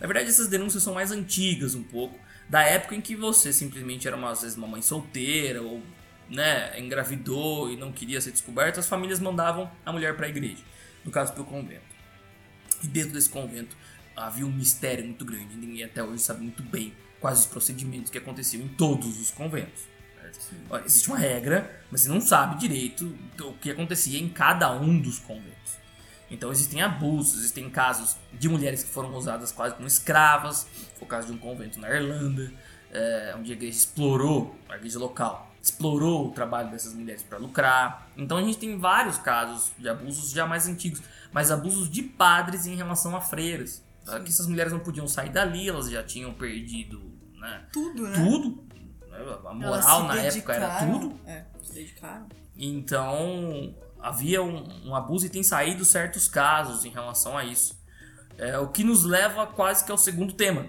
Na verdade, essas denúncias são mais antigas um pouco, da época em que você simplesmente era uma, às vezes uma mãe solteira ou né, engravidou e não queria ser descoberto, as famílias mandavam a mulher para a igreja, no caso para o convento. E dentro desse convento havia um mistério muito grande, ninguém até hoje sabe muito bem quais os procedimentos que aconteciam em todos os conventos. Olha, Existe uma regra, mas você não sabe direito o que acontecia em cada um dos conventos. Então existem abusos, existem casos de mulheres que foram usadas quase como escravas. Foi o caso de um convento na Irlanda, é, onde a igreja explorou, a igreja local, explorou o trabalho dessas mulheres para lucrar. Então a gente tem vários casos de abusos já mais antigos, mas abusos de padres em relação a freiras. Tá? Que essas mulheres não podiam sair dali, elas já tinham perdido né? Tudo, né? tudo. né? A moral na época era tudo. É, se dedicaram. Então havia um, um abuso e tem saído certos casos em relação a isso. É, o que nos leva quase que ao segundo tema.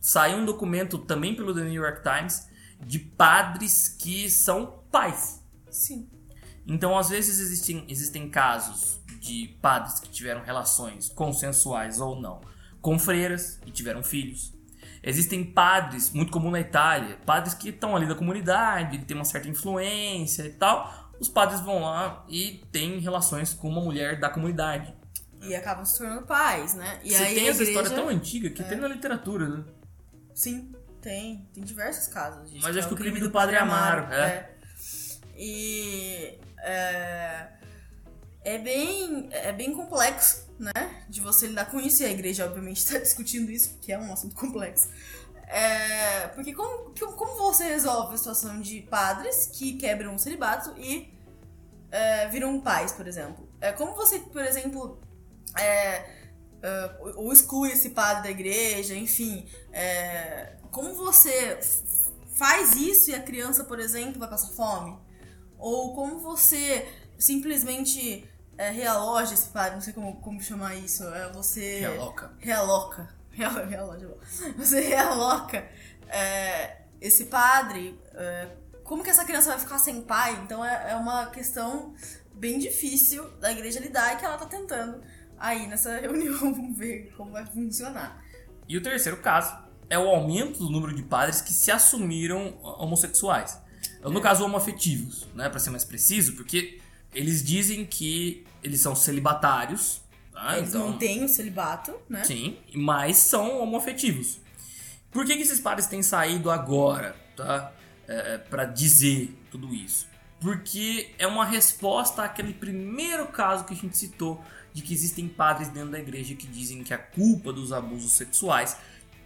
Saiu um documento também pelo The New York Times de padres que são pais. Sim. Então, às vezes, existem, existem casos de padres que tiveram relações consensuais ou não com freiras e tiveram filhos. Existem padres, muito comum na Itália, padres que estão ali da comunidade, que têm uma certa influência e tal. Os padres vão lá e têm relações com uma mulher da comunidade. E acabam se tornando pais, né? E Você aí tem essa igreja... história tão antiga que tem na literatura, né? Sim, tem. Tem diversos casos disso. Mas é acho que o crime do Padre Amaro, é. E é, é bem é bem complexo, né? De você lidar com isso e a igreja obviamente está discutindo isso, que é um assunto complexo. É, porque como, como você resolve a situação de padres que quebram o celibato e é, viram pais, por exemplo? É, como você, por exemplo, é, é, ou exclui esse padre da igreja, enfim, é, como você faz isso e a criança, por exemplo, vai passar fome? Ou como você simplesmente é, realoja esse padre, não sei como, como chamar isso, é, você... Realoca. Realoca. Bom. Você realoca é, esse padre, é, como que essa criança vai ficar sem pai? Então é, é uma questão bem difícil da igreja lidar e que ela tá tentando aí nessa reunião, vamos ver como vai funcionar. E o terceiro caso é o aumento do número de padres que se assumiram homossexuais. No caso, homoafetivos, né, para ser mais preciso, porque eles dizem que eles são celibatários, tá? Eles então, mantêm o celibato, né? sim, mas são homoafetivos. Por que, que esses padres têm saído agora, tá? É, para dizer tudo isso? Porque é uma resposta àquele primeiro caso que a gente citou de que existem padres dentro da igreja que dizem que a culpa dos abusos sexuais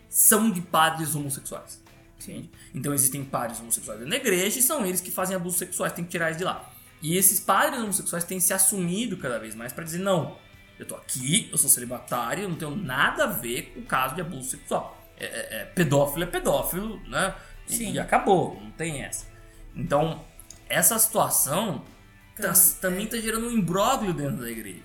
são de padres homossexuais. Sim. Então existem padres homossexuais dentro da igreja e são eles que fazem abusos sexuais, tem que tirar eles de lá. E esses padres homossexuais têm se assumido cada vez mais para dizer: não, eu tô aqui, eu sou celibatário, eu não tenho nada a ver com o caso de abuso sexual. É, é- é pedófilo é pedófilo, né? E, Sim. e acabou, não tem essa. Então, essa situação tá- Tam- também tá gerando um imbróglio dentro da igreja.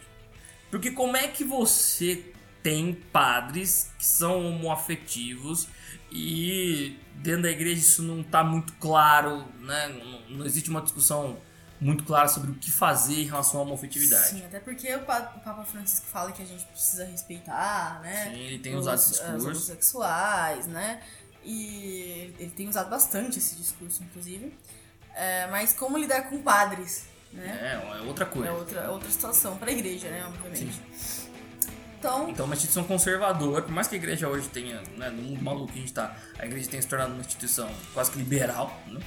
Porque como é que você tem padres que são homoafetivos e dentro da igreja isso não tá muito claro, né? Não, não existe uma discussão muito clara sobre o que fazer em relação à homoafetividade. Sim, até porque o Pa- o Papa Francisco fala que a gente precisa respeitar, né? Sim, ele tem os, usado esse Os discurso. homossexuais, né? E ele tem usado bastante esse discurso, inclusive. É, mas como lidar com padres, né? É, é outra coisa. É outra, outra situação para a igreja, né? Obviamente. Então, Então, uma instituição conservadora, por mais que a igreja hoje tenha, né, no mundo maluco que a gente tá, a igreja tenha se tornado uma instituição quase que liberal, né?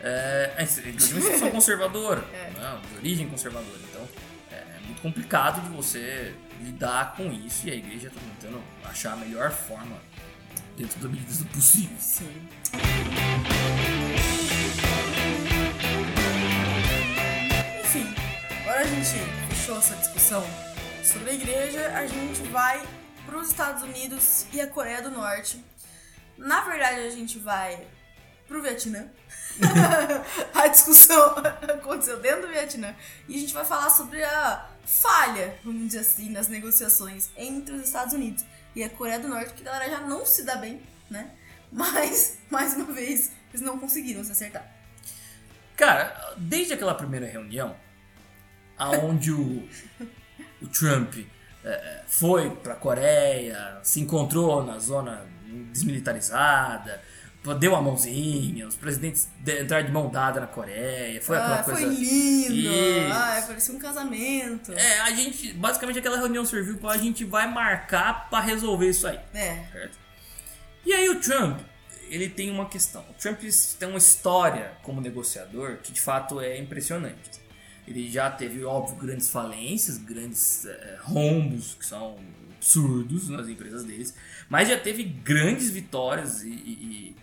É, a igreja é uma instituição conservadora, É. né, de origem conservadora. Então, é, é muito complicado de você lidar com isso e a igreja tá tentando achar a melhor forma dentro das medidas do possível. sim. Enfim, agora a gente fechou essa discussão sobre a igreja, a gente vai para os Estados Unidos e a Coreia do Norte. Na verdade, a gente vai pro Vietnã. a discussão aconteceu dentro do Vietnã. E a gente vai falar sobre a falha, vamos dizer assim, nas negociações entre os Estados Unidos e a Coreia do Norte, que a galera já não se dá bem, né? Mas, mais uma vez, eles não conseguiram se acertar. Cara, desde aquela primeira reunião, aonde o, o Trump é, foi pra Coreia, se encontrou na zona desmilitarizada, deu a mãozinha, os presidentes de- entraram de mão dada na Coreia, foi aquela ah, coisa. foi lindo! Isso. Ah, parecia um casamento. É, a gente, basicamente aquela reunião serviu pra a gente vai marcar pra resolver isso aí. É. Certo? E aí o Trump, ele tem uma questão. O Trump tem uma história como negociador que de fato é impressionante. Ele já teve, óbvio, grandes falências, grandes eh, rombos que são absurdos nas empresas deles, mas já teve grandes vitórias e, e-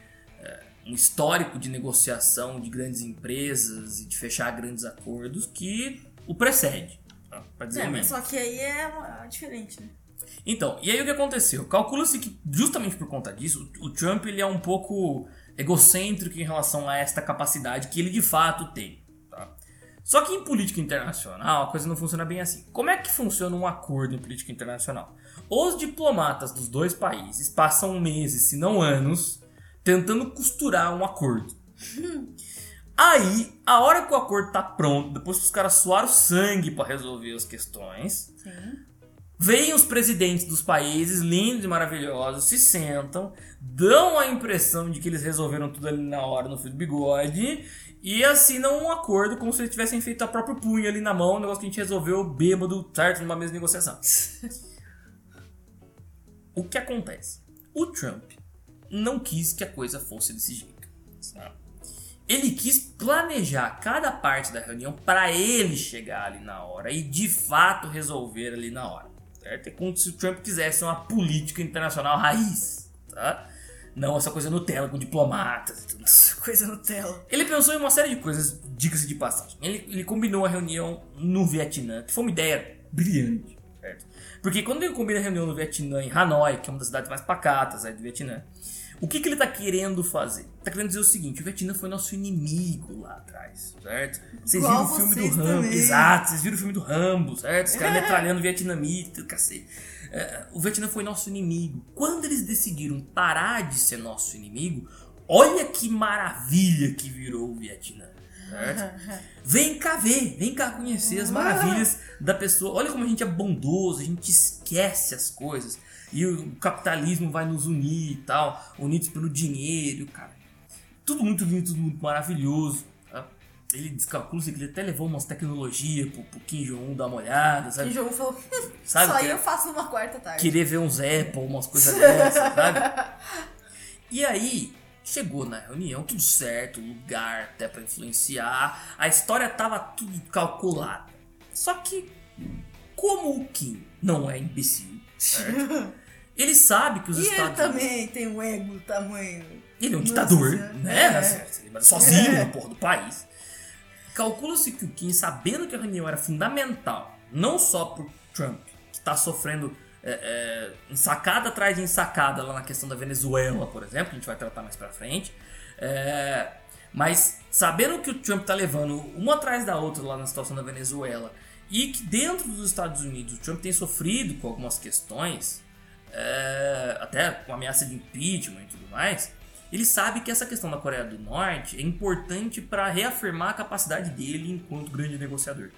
um histórico de negociação de grandes empresas e de fechar grandes acordos que o precede. tá? Pra dizer É, mas só que aí é uma- diferente, né? Então, e aí o que aconteceu? Calcula-se que justamente por conta disso, o Trump ele é um pouco egocêntrico em relação a esta capacidade que ele de fato tem. tá? Só que em política internacional a coisa não funciona bem assim. Como é que funciona um acordo em política internacional? Os diplomatas dos dois países passam meses, se não anos, tentando costurar um acordo. Aí, a hora que o acordo tá pronto, depois que os caras suaram sangue pra resolver as questões, Sim. Vêm os presidentes dos países, lindos e maravilhosos, se sentam, dão a impressão de que eles resolveram tudo ali na hora, no fio do bigode, e assinam um acordo como se eles tivessem feito a próprio punho ali na mão, um negócio que a gente resolveu bêbado, certo? Numa mesma negociação. o que acontece? O Trump não quis que a coisa fosse desse jeito. Ele quis planejar cada parte da reunião para ele chegar ali na hora e de fato resolver ali na hora. Certo? É como se o Trump quisesse uma política internacional raiz. Tá? Não essa coisa Nutella com diplomatas tudo. Coisa Nutella. Ele pensou em uma série de coisas, dicas de passagem. Ele, ele combinou a reunião no Vietnã, que foi uma ideia brilhante, certo? Porque quando ele combina a reunião no Vietnã, em Hanoi, que é uma das cidades mais pacatas aí do Vietnã, o que, que ele tá querendo fazer? Tá querendo dizer o seguinte: o Vietnã foi nosso inimigo lá atrás, certo? Vocês viram o filme do Rambo, também. exato, vocês viram o filme do Rambo, certo? Os caras metralhando vietnamita, cacete. É, o Vietnã foi nosso inimigo. Quando eles decidiram parar de ser nosso inimigo, olha que maravilha que virou o Vietnã. Certo? Vem cá ver, vem cá conhecer as maravilhas da pessoa. Olha como a gente é bondoso, a gente esquece as coisas. E o capitalismo vai nos unir e tal, unidos pelo dinheiro, cara. Tudo muito lindo, tudo muito maravilhoso. tá? Ele descalcula que ele até levou umas tecnologias pro, pro Kim Jong-un dar uma olhada, sabe? o jogo falou, Sabe só que- eu faço numa quarta tarde. Querer ver uns Apple, umas coisas dessas, sabe? E aí, chegou na reunião, tudo certo, lugar até pra influenciar, a história tava tudo calculada. Só que, como o Kim não é imbecil, certo? Ele sabe que os E ele Estados também tem um ego do tamanho. ele é um Nossa ditador, né? É. Assim, Ele manda sozinho na porra do país. Calcula-se que o Kim, sabendo que a reunião era fundamental, não só pro Trump, que tá sofrendo é, é, ensacada atrás de ensacada lá na questão da Venezuela, por exemplo, que a gente vai tratar mais pra frente, é, mas sabendo que o Trump tá levando uma atrás da outra lá na situação da Venezuela, e que dentro dos Estados Unidos o Trump tem sofrido com algumas questões, é, até com ameaça de impeachment e tudo mais, ele sabe que essa questão da Coreia do Norte é importante para reafirmar a capacidade dele enquanto grande negociador.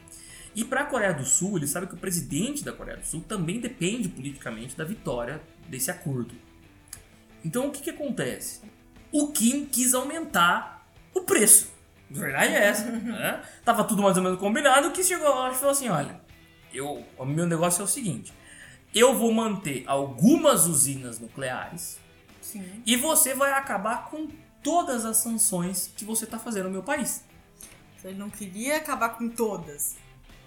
E para a Coreia do Sul, ele sabe que o presidente da Coreia do Sul também depende politicamente da vitória desse acordo. Então o que, que acontece? O Kim quis aumentar o preço. A verdade é essa. né? Tava tudo mais ou menos combinado. O que chegou lá e falou assim: olha, eu, o meu negócio é o seguinte: eu vou manter algumas usinas nucleares Sim. e você vai acabar com todas as sanções que você está fazendo no meu país. Ele não queria acabar com todas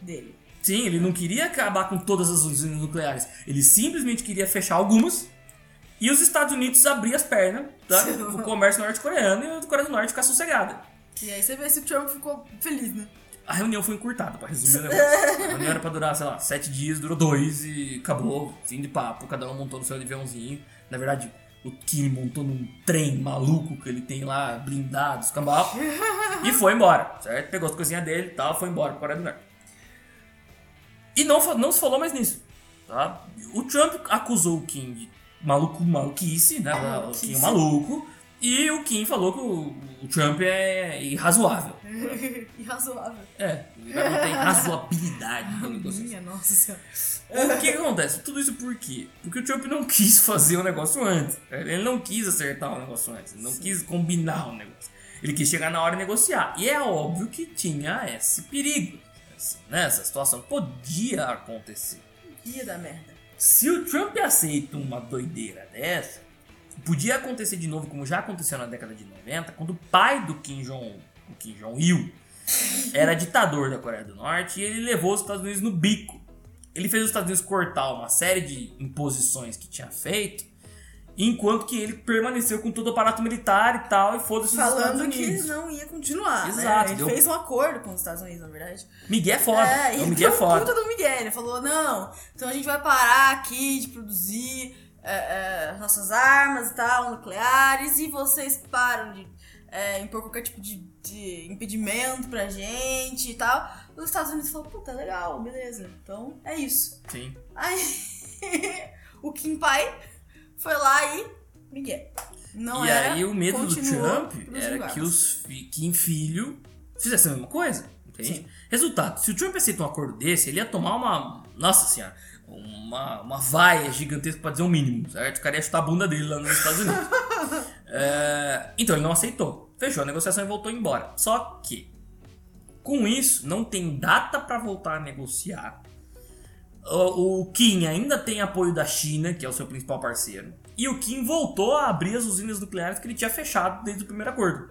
dele. Sim, ele não queria acabar com todas as usinas nucleares. Ele simplesmente queria fechar algumas e os Estados Unidos abrir as pernas tá? o comércio norte-coreano e a Coreia do Norte ficar sossegada. E aí você vê se o Trump ficou feliz, né? A reunião foi encurtada, pra resumir o negócio. A reunião era pra durar, sei lá, sete dias, durou dois e acabou. Fim de papo, cada um montou no seu aviãozinho. Na verdade, o Kim montou num trem maluco que ele tem lá, blindado, escambau. e foi embora, certo? Pegou as coisinhas dele e tal, foi embora Coreia do Norte. E não, não se falou mais nisso, tá? O Trump acusou o Kim de maluco, maluquice, né? O Kim é Maluquice. maluco. E o Kim falou que o, Trump é irrazoável. Irrazoável. É, ele não tem razoabilidade no negócio. Minha nossa senhora. O que, acontece? Tudo isso por quê? Porque o Trump não quis fazer o negócio antes. Ele não quis acertar o negócio antes. Ele não quis combinar o negócio. Ele quis chegar na hora e negociar. E é óbvio que tinha esse perigo. Essa, né? Essa situação podia acontecer. Ia dar merda. Se o Trump aceita uma doideira dessa, podia acontecer de novo, como já aconteceu na década de 90, quando o pai do Kim Jong-un, o Kim Jong-il, era ditador da Coreia do Norte e ele levou os Estados Unidos no bico. Ele fez os Estados Unidos cortar uma série de imposições que tinha feito Enquanto que ele permaneceu com todo o aparato militar e tal, e foda-se os Estados Falando que Unidos. não ia continuar. né? Exato, Ele deu- fez um acordo com os Estados Unidos, na verdade. Miguel é foda. É, É, o e Miguel é foda. puta do Miguel. Ele falou, não, então a gente vai parar aqui de produzir é, é, nossas armas e tal, nucleares, e vocês param de é, impor qualquer tipo de, de impedimento pra gente e tal. Os Estados Unidos falaram, puta, legal, beleza. Então é isso. Sim. Aí o Kim Pai foi lá e Miguel. Não e era, aí o medo do Trump era que os fi- Kim filho fizessem a mesma coisa. Entende? Sim. Resultado, se o Trump aceita um acordo desse, ele ia tomar uma. Nossa senhora, uma, uma vaia gigantesca pra dizer o mínimo, certo? O cara ia chutar a bunda dele lá nos Estados Unidos. É, então ele não aceitou. Fechou a negociação e voltou embora. Só que, com isso, não tem data pra voltar a negociar. O, o Kim ainda tem apoio da China, que é o seu principal parceiro. E o Kim voltou a abrir as usinas nucleares que ele tinha fechado desde o primeiro acordo.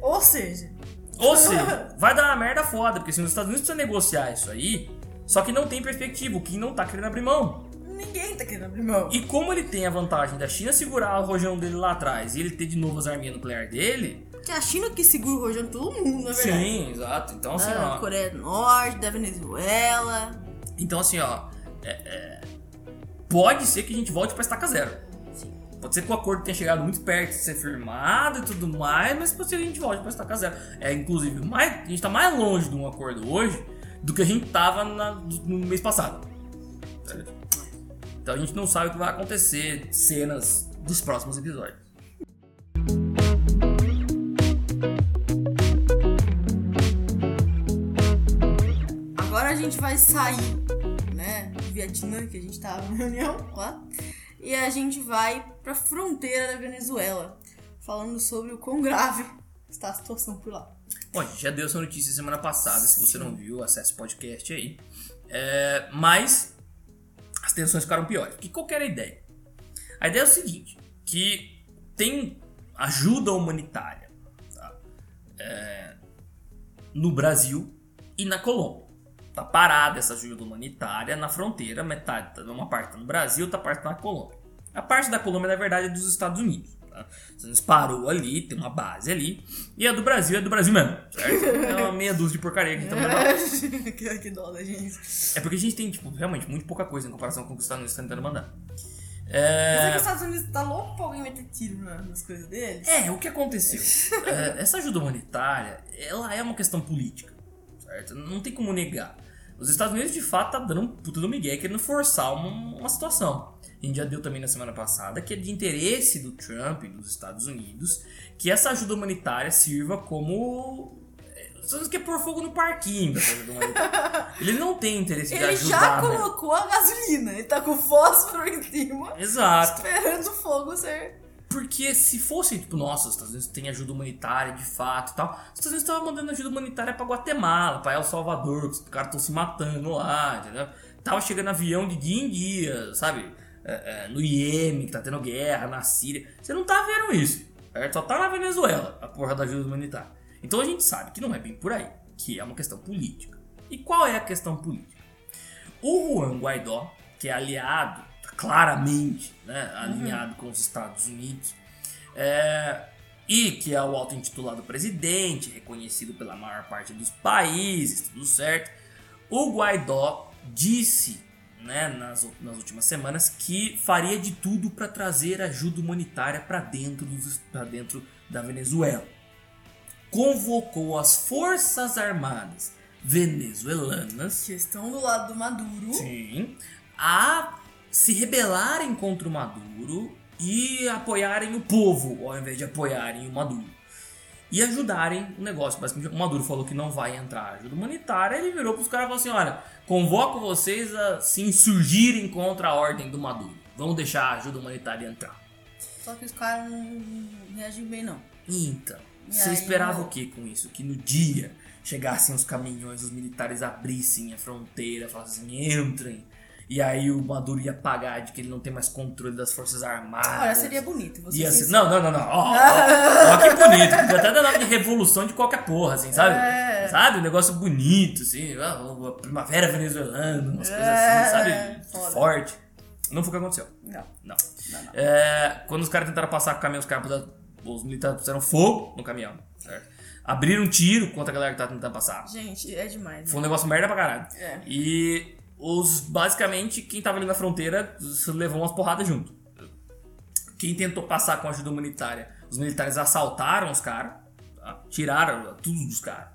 Ou seja, Ou seja, vai dar uma merda foda, porque se os Estados Unidos precisam negociar isso aí, só que não tem perspectiva, o Kim não tá querendo abrir mão. ninguém tá querendo abrir mão. E como ele tem a vantagem da China segurar o rojão dele lá atrás e ele ter de novo as arminhas nucleares dele, Que é a China que segura o rojão de todo mundo, na verdade. sim, exato. Então assim, Da ó, Coreia do Norte, da Venezuela. então assim, ó, é- é, pode ser que a gente volte pra estaca zero. Sim. Pode ser que o acordo tenha chegado muito perto de ser firmado e tudo mais, mas pode ser que a gente volte pra estaca zero. É, inclusive, mais, a gente tá mais longe de um acordo hoje do que a gente tava na- no mês passado. Então a gente não sabe o que vai acontecer, cenas dos próximos episódios. Agora a gente vai sair, né, do Vietnã, que a gente tava na reunião lá, e a gente vai pra fronteira da Venezuela, falando sobre o quão grave está a situação por lá. Bom, a gente já deu essa notícia semana passada, se você não viu, acesse o podcast aí. É, mas as tensões ficaram piores. Que qual que era a ideia? A ideia é o seguinte, que tem ajuda humanitária tá? É, no Brasil e na Colômbia. Tá parada essa ajuda humanitária na fronteira, metade, uma parte tá no Brasil, outra parte tá na Colômbia. A parte da Colômbia, na verdade, é dos Estados Unidos. Tá? Os Estados Unidos parou ali, tem uma base ali. E a do Brasil é do Brasil mesmo, certo? É uma meia dúzia de porcaria que estamos mandando. que, que dó da gente. É porque a gente tem, tipo, realmente muito pouca coisa em comparação com o que os Estados Unidos estão tentando mandar. Mas é que É... os Estados Unidos tá louco pra alguém meter tiro na- nas coisas deles. É, o que aconteceu? É, essa ajuda humanitária, ela é uma questão política, certo? Não tem como negar. Os Estados Unidos, de fato, tá dando um puta do migué, querendo forçar uma, uma situação. A gente já deu também na semana passada que é de interesse do Trump e dos Estados Unidos que essa ajuda humanitária sirva como... é, Estados Unidos quer pôr fogo no parquinho ajuda humanitária. Ele não tem interesse de Ele ajudar... já né? colocou a gasolina, ele tá com fósforo em cima, Exato. esperando o fogo ser. Porque se fosse, tipo, nossa, os Estados Unidos têm ajuda humanitária de fato e tal, os Estados Unidos estavam mandando ajuda humanitária pra Guatemala, pra El Salvador, que os caras estão se matando lá, entendeu? Tava chegando avião de dia em dia, sabe? É, é, no Iêmen, que tá tendo guerra, na Síria. Você não tá vendo isso, certo? Só tá na Venezuela a porra da ajuda humanitária. Então a gente sabe que não é bem por aí, que é uma questão política. E qual é a questão política? O Juan Guaidó, que é aliado, claramente né, alinhado com os Estados Unidos, é, e que é o auto-intitulado presidente, reconhecido pela maior parte dos países, tudo certo. O Guaidó disse né, nas, nas últimas semanas que faria de tudo para trazer ajuda humanitária para dentro, dos- dentro da Venezuela. Convocou as Forças Armadas venezuelanas Que estão do lado do Maduro. Sim. A se rebelarem contra o Maduro e apoiarem o povo, ao invés de apoiarem o Maduro. E ajudarem o negócio. Basicamente, o Maduro falou que não vai entrar ajuda humanitária, ele virou pros caras e falou assim: olha, convoco vocês a se insurgirem contra a ordem do Maduro. Vamos deixar a ajuda humanitária entrar. Só que os caras não, reagiram bem, não. Então, E você aí, esperava não. o que com isso? Que no dia chegassem os caminhões, os militares abrissem a fronteira, falassem entrem. E aí o Maduro ia pagar de que ele não tem mais controle das forças armadas. Olha, seria bonito. Você Ia ser ser... Não, não, não, não. Ó, ó, ó, que bonito. Podia até dar nome de revolução de qualquer porra, assim, sabe? É. Sabe? Um negócio bonito, assim. ó, a primavera venezuelana, umas coisas É, assim, sabe? foda. Forte. Não foi o que aconteceu. Não. Não. Não, não. É, quando os caras tentaram passar com o caminhão, os caras os militares puseram fogo no caminhão, certo? Abriram um tiro contra a galera que tava tentando passar. Gente, é demais. né? Foi um negócio merda pra caralho. É. E os basicamente quem tava ali na fronteira levou umas porradas junto. Quem tentou passar com ajuda humanitária, os militares assaltaram os caras, tiraram tudo dos caras.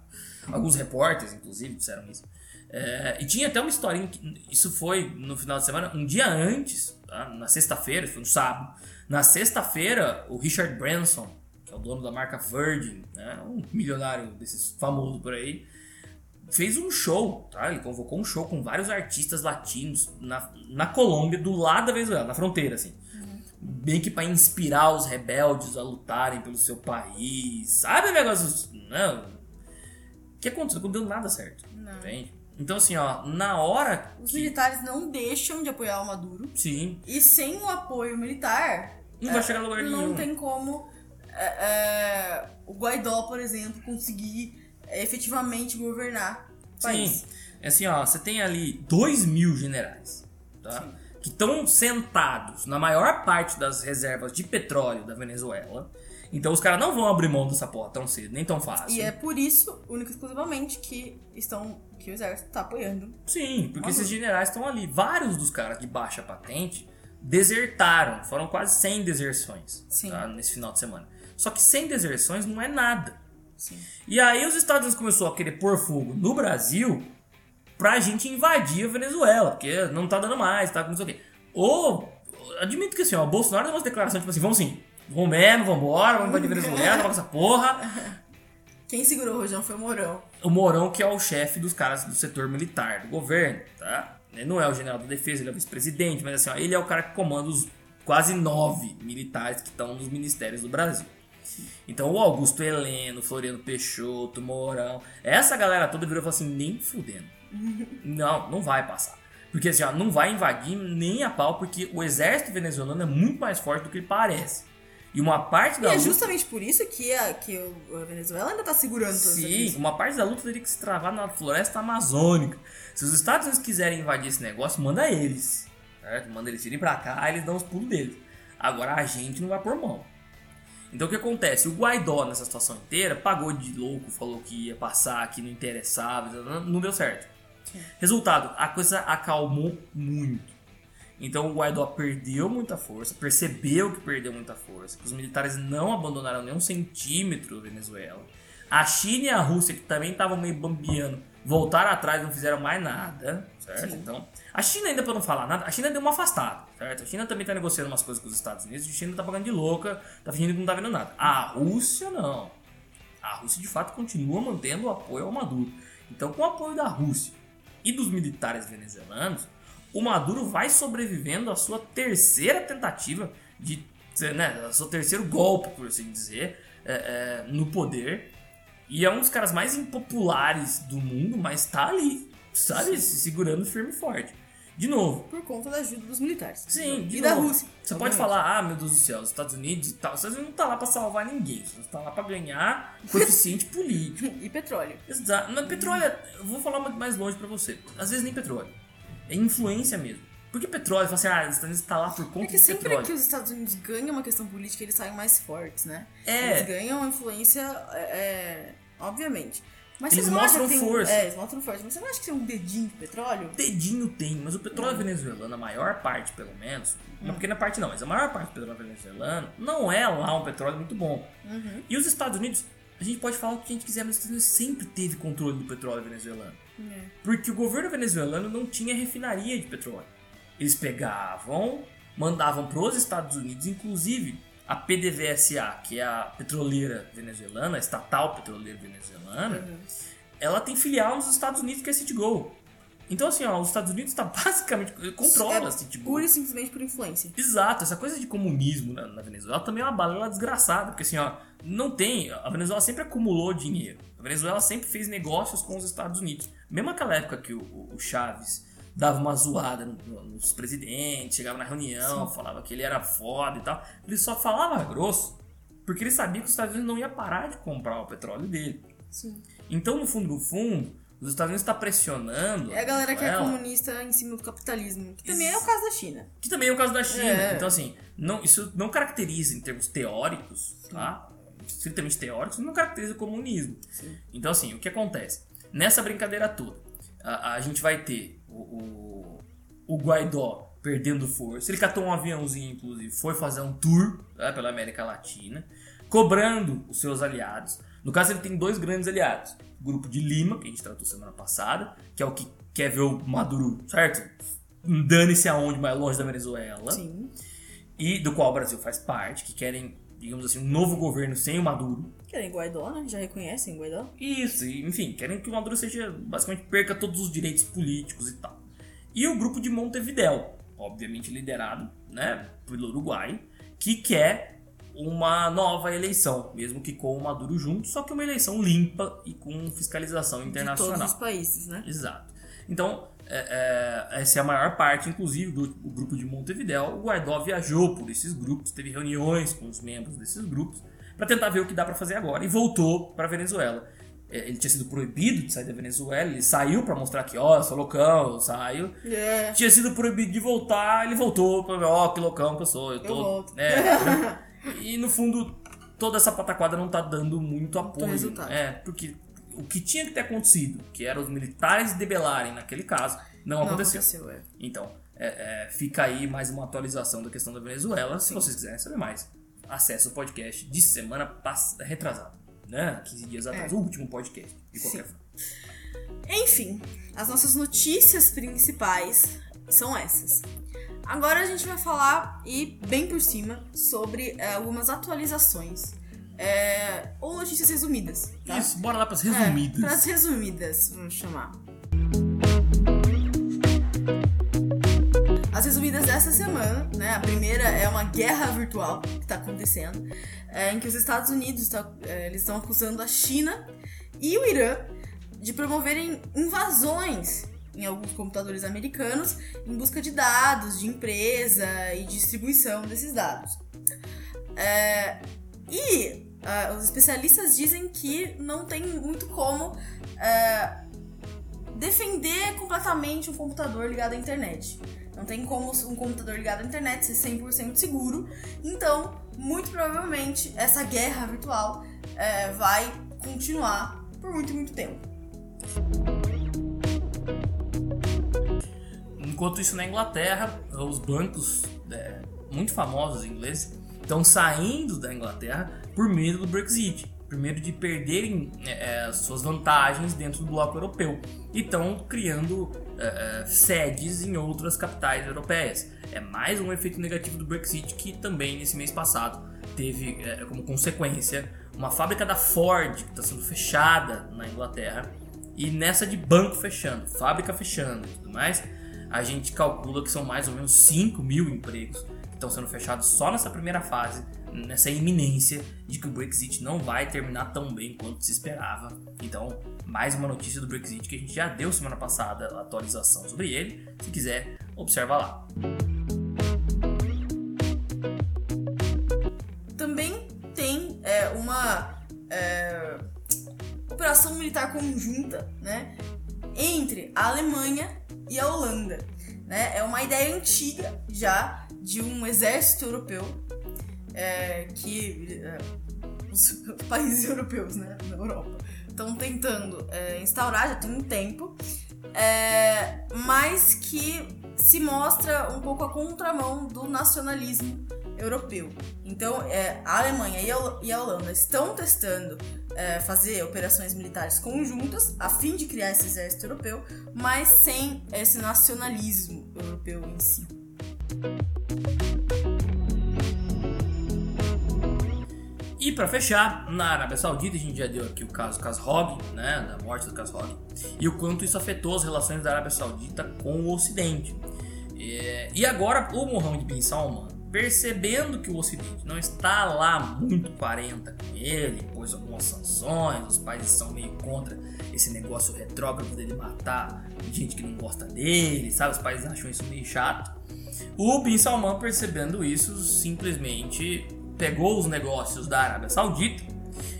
Alguns repórteres, inclusive, disseram isso. É, e tinha até uma historinha, que, isso foi no final de semana, um dia antes, tá? na sexta-feira, foi no sábado. Na sexta-feira, o Richard Branson, que é o dono da marca Virgin, né? um milionário desses famosos por aí, fez um show, tá? Ele convocou um show com vários artistas latinos na, na Colômbia, do lado da Venezuela, na fronteira, assim. Bem que pra inspirar os rebeldes a lutarem pelo seu país. Sabe o negócio? Não. O que aconteceu? Não deu nada certo. Não. Entende? Então, assim, ó, na hora. Os que- militares não deixam de apoiar o Maduro. Sim. E sem o apoio militar, Não vai chegar a lugar não nenhum. tem como é, é, o Guaidó, por exemplo, conseguir é, efetivamente governar o país. Sim. É assim, ó, você tem ali 2 mil generais, tá? Sim. Que estão sentados na maior parte das reservas de petróleo da Venezuela. Então os caras não vão abrir mão dessa porra tão cedo, nem tão fácil. E é por isso, única e exclusivamente, que estão que o exército está apoiando. Sim, porque esses generais estão ali. Vários dos caras de baixa patente desertaram. Foram quase 100 deserções tá, nesse final de semana. Só que 100 deserções não é nada. Sim. E aí os Estados Unidos começou a querer pôr fogo no Brasil pra gente invadir a Venezuela, porque não tá dando mais, tá? Não sei o quê. Ou, admito que assim, ó, o Bolsonaro deu umas declarações tipo assim, vamos sim, vamos mesmo, vamos embora, vamos invadir a Venezuela, vamos com essa porra. Quem segurou o rojão foi o Mourão. O Mourão, que é o chefe dos caras do setor militar, do governo, tá? Ele não é o general da defesa, ele é o vice-presidente, mas assim, ó, ele é o cara que comanda os quase nove militares que estão nos ministérios do Brasil. Então o Augusto Heleno, Floriano Peixoto, Mourão, essa galera toda virou e falou assim, nem fudendo. Não, não vai passar. Porque assim, ó, não vai invadir nem a pau, porque o exército venezuelano é muito mais forte do que ele parece. E uma parte E da é luta- justamente por isso que a, que o- a Venezuela ainda tá segurando todas Sim, uma parte da luta teria que se travar na floresta amazônica. Se os Estados Unidos quiserem invadir esse negócio, manda eles. Certo? Manda eles irem pra cá, eles dão os pulos deles. Agora a gente não vai pôr mão. Então o que acontece? O Guaidó, nessa situação inteira, pagou de louco, falou que ia passar, que não interessava, não deu certo. Resultado, a coisa acalmou muito. Então o Guaidó perdeu muita força, percebeu que perdeu muita força, que os militares não abandonaram nem um centímetro a Venezuela. A China e a Rússia, que também estavam meio bambiando, voltaram atrás e não fizeram mais nada, certo? Sim. Então, a China ainda pra não falar nada, a China deu uma afastada, certo? A China também tá negociando umas coisas com os Estados Unidos, a China tá pagando de louca, tá fingindo que não tá vendo nada. A Rússia não. A Rússia de fato continua mantendo o apoio ao Maduro. Então, com o apoio da Rússia e dos militares venezuelanos, o Maduro vai sobrevivendo à sua terceira tentativa de, né, ao seu terceiro golpe, por assim dizer, é, é, no poder. E é um dos caras mais impopulares do mundo, mas tá ali, sabe, se segurando firme e forte. De novo, Por conta da ajuda dos militares. Sim, de E da novo. Rússia. Você pode obviamente. falar, ah, meu Deus do céu, os Estados Unidos e tal. Os Estados Unidos não tá lá pra salvar ninguém. Unidos tá lá pra ganhar coeficiente político. E petróleo. Exato. Mas petróleo, eu vou falar mais longe pra você. Às vezes nem petróleo. É influência mesmo. Porque petróleo, fala assim, ah, os Estados Unidos tá lá por conta Porque de sempre petróleo. que os Estados Unidos ganham uma questão política, eles saem mais fortes, né? É. Eles ganham influência, é, é, obviamente. Mas Eles mostram tem força. É, eles mostram força. Mas você não acha que tem um dedinho de petróleo? Dedinho tem, mas o petróleo venezuelano, a maior parte pelo menos, uma pequena parte não, mas a maior parte do petróleo venezuelano não é lá um petróleo muito bom. E os Estados Unidos, a gente pode falar o que a gente quiser, mas os Estados Unidos sempre teve controle do petróleo venezuelano. É. Porque o governo venezuelano não tinha refinaria de petróleo. Eles pegavam, mandavam para os Estados Unidos, inclusive a PDVSA, que é a petroleira venezuelana, a estatal petroleira venezuelana, Uhum. ela tem filial nos Estados Unidos que é a Citgo. Então assim, ó, os Estados Unidos está basicamente controla a é Citgo. pura e simplesmente por influência. Exato, essa coisa de comunismo na, na Venezuela também é uma balela desgraçada, porque assim, ó, não tem. A Venezuela sempre acumulou dinheiro. A Venezuela sempre fez negócios com os Estados Unidos. Mesmo aquela época que o, o- o Chaves dava uma zoada no- no- nos presidentes, chegava na reunião, falava que ele era foda e tal. Ele só falava grosso, porque ele sabia que os Estados Unidos não ia parar de comprar o petróleo dele. Sim. Então, no fundo do fundo, Os Estados Unidos está pressionando. É a galera que é comunista em cima do capitalismo. Que também é o caso da China. Que também é o caso da China. É. Então, assim, não, isso não caracteriza em termos teóricos, tá? Estritamente teóricos, não caracteriza o comunismo. Sim. Então, assim, o que acontece? Nessa brincadeira toda, a, a gente vai ter o, o, o Guaidó perdendo força. Ele catou um aviãozinho, inclusive, foi fazer um tour né, pela América Latina, cobrando os seus aliados. No caso, ele tem dois grandes aliados. O grupo de Lima, que a gente tratou semana passada, que é o que quer ver o Maduro, certo? Dane-se aonde, mais longe da Venezuela Sim. e do qual o Brasil faz parte, que querem, digamos assim, um novo governo sem o Maduro. Querem Guaidó, né? Já reconhecem Guaidó? Isso, e, enfim, querem que o Maduro seja, basicamente, perca todos os direitos políticos e tal. E o grupo de Montevideo, obviamente liderado, né, pelo Uruguai, que quer uma nova eleição, mesmo que com o Maduro junto, só que uma eleição limpa e com fiscalização De internacional. todos os países, né? Exato. Então, é, é, essa é a maior parte, inclusive, do do grupo de Montevideo. O Guaidó viajou por esses grupos, teve reuniões com os membros desses grupos, para tentar ver o que dá para fazer agora, e voltou para Venezuela. É, Ele tinha sido proibido de sair da Venezuela, ele saiu para mostrar que, ó, eu sou loucão, eu saio. É. Tinha sido proibido de voltar, ele voltou para ver, ó, que loucão que eu sou, eu tô. volto. É, e no fundo, toda essa pataquada não tá dando muito apoio. resultado. É, porque o que tinha que ter acontecido, que era os militares debelarem naquele caso, não, Não aconteceu. aconteceu, é. Então, é, é, fica aí mais uma atualização da questão da Venezuela. Se vocês quiserem saber mais, acesse o podcast de semana pass- retrasada, né? 15 dias atrás, É. o último podcast, de qualquer Sim. forma. Enfim, as nossas notícias principais são essas. Agora a gente vai falar, e bem por cima, sobre é, algumas atualizações. é, ou notícias resumidas. Tá? Isso, bora lá para as É, resumidas. pras resumidas, vamos chamar. As resumidas dessa semana, né? A primeira é uma guerra virtual que está acontecendo, é, em que os Estados Unidos tá, é, eles estão acusando a China e o Irã de promoverem invasões em alguns computadores americanos em busca de dados de empresa e distribuição desses dados. É, e ah, os especialistas dizem que não tem muito como é, defender completamente um computador ligado à internet. Não tem como um computador ligado à internet ser 100% seguro. Então, muito provavelmente, essa guerra virtual é, vai continuar por muito, muito tempo. Enquanto isso, na Inglaterra, os bancos é, muito famosos ingleses estão saindo da Inglaterra por medo do Brexit. Primeiro, de perderem é, é, suas vantagens dentro do bloco europeu. E estão criando é, é, sedes em outras capitais europeias. É mais um efeito negativo do Brexit que também, nesse mês passado, teve é, como consequência uma fábrica da Ford que está sendo fechada na Inglaterra. E nessa de banco fechando, fábrica fechando e tudo mais, a gente calcula que são mais ou menos 5 mil empregos que estão sendo fechados só nessa primeira fase, nessa iminência de que o Brexit não vai terminar tão bem quanto se esperava. Então, mais uma notícia do Brexit que a gente já deu semana passada atualização sobre ele. Se quiser, observa lá. Também tem é, uma é, operação militar conjunta né, entre a Alemanha e a Holanda. Né? É uma ideia antiga já de um exército europeu é, que é, os países europeus né, na Europa estão tentando é, instaurar já tem um tempo, é, mas que se mostra um pouco a contramão do nacionalismo europeu. Então, é, a Alemanha e a, Holanda estão testando é, fazer operações militares conjuntas a fim de criar esse exército europeu, mas sem esse nacionalismo europeu em si. E para fechar, na Arábia Saudita, a gente já deu aqui o caso Khashoggi, né, da morte do Khashoggi, e o quanto isso afetou as relações da Arábia Saudita com o Ocidente. É, e agora o Mohammed bin Salman, percebendo que o Ocidente não está lá muito 40 com ele, pôs algumas sanções, os países são meio contra esse negócio retrógrado dele matar gente que não gosta dele, sabe? Os países acham isso meio chato. O Bin Salman, percebendo isso, simplesmente pegou os negócios da Arábia Saudita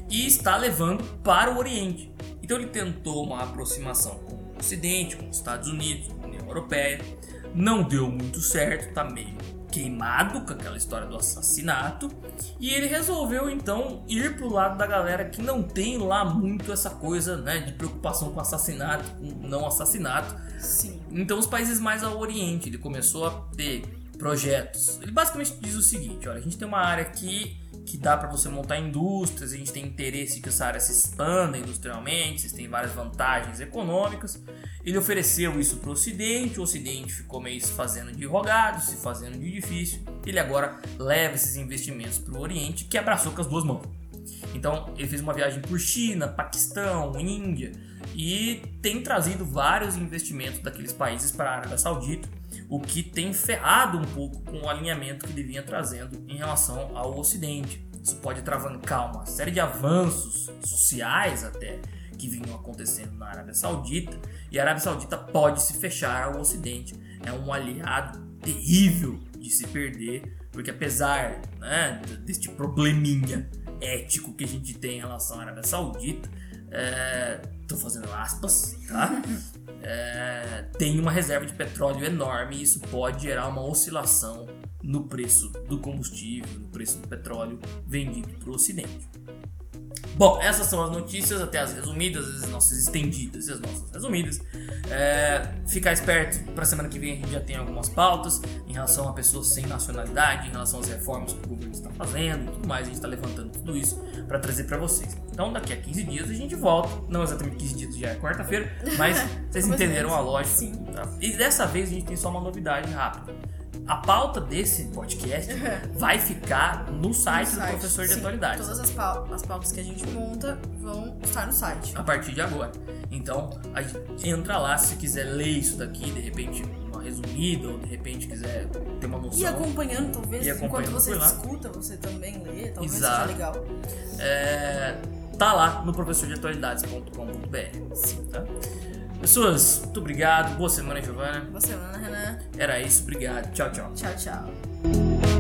e está levando para o Oriente. Então ele tentou uma aproximação com o Ocidente, com os Estados Unidos, com a União Europeia. Não deu muito certo, tá meio queimado com aquela história do assassinato. E ele resolveu então ir pro lado da galera que não tem lá muito essa coisa né, de preocupação com assassinato, com não assassinato. Sim. Então os países mais ao Oriente, ele começou a ter projetos. Ele basicamente diz o seguinte, olha, a gente tem uma área aqui que dá para você montar indústrias, a gente tem interesse que essa área se expanda industrialmente, vocês têm várias vantagens econômicas. Ele ofereceu isso para o Ocidente, o Ocidente ficou meio se fazendo de rogado, se fazendo de difícil. Ele agora leva esses investimentos para o Oriente, que abraçou com as duas mãos. Então ele fez uma viagem por China, Paquistão, Índia e tem trazido vários investimentos daqueles países para a Arábia Saudita, o que tem ferrado um pouco com o alinhamento que ele vinha trazendo em relação ao Ocidente. Isso pode travancar uma série de avanços sociais até que vinham acontecendo na Arábia Saudita e a Arábia Saudita pode se fechar ao Ocidente. É um aliado terrível de se perder, porque apesar né, deste probleminha ético que a gente tem em relação à Arábia Saudita, estou é, fazendo aspas, tá? É, tem uma reserva de petróleo enorme e isso pode gerar uma oscilação no preço do combustível, no preço do petróleo vendido para o Ocidente. Bom, essas são as notícias, até as resumidas, as nossas estendidas e as nossas resumidas. É, ficar esperto para semana que vem a gente já tem algumas pautas em relação a pessoas sem nacionalidade, em relação às reformas que o governo está fazendo e tudo mais. A gente está levantando tudo isso para trazer para vocês. Então, daqui a 15 dias a gente volta. Não exatamente 15 dias, já é quarta-feira, mas vocês entenderam a lógica. Sim. Tá? E dessa vez a gente tem só uma novidade rápida. A pauta desse podcast Uhum. vai ficar no site, No do professor de sim. atualidades. Todas as, pau- as pautas que a gente monta vão estar no site. a partir de agora. Então, entra lá se quiser ler isso daqui, de repente uma resumida, ou de repente quiser ter uma noção. E acompanhando, talvez, E acompanhando enquanto você escuta, você também lê, talvez Exato. seja legal. É, tá lá no professordeatualidades.com.br. Sim. Tá? Pessoas, muito obrigado. Boa semana, Giovana. Boa semana, Renan. Era isso, obrigado. Tchau, tchau. Tchau, tchau.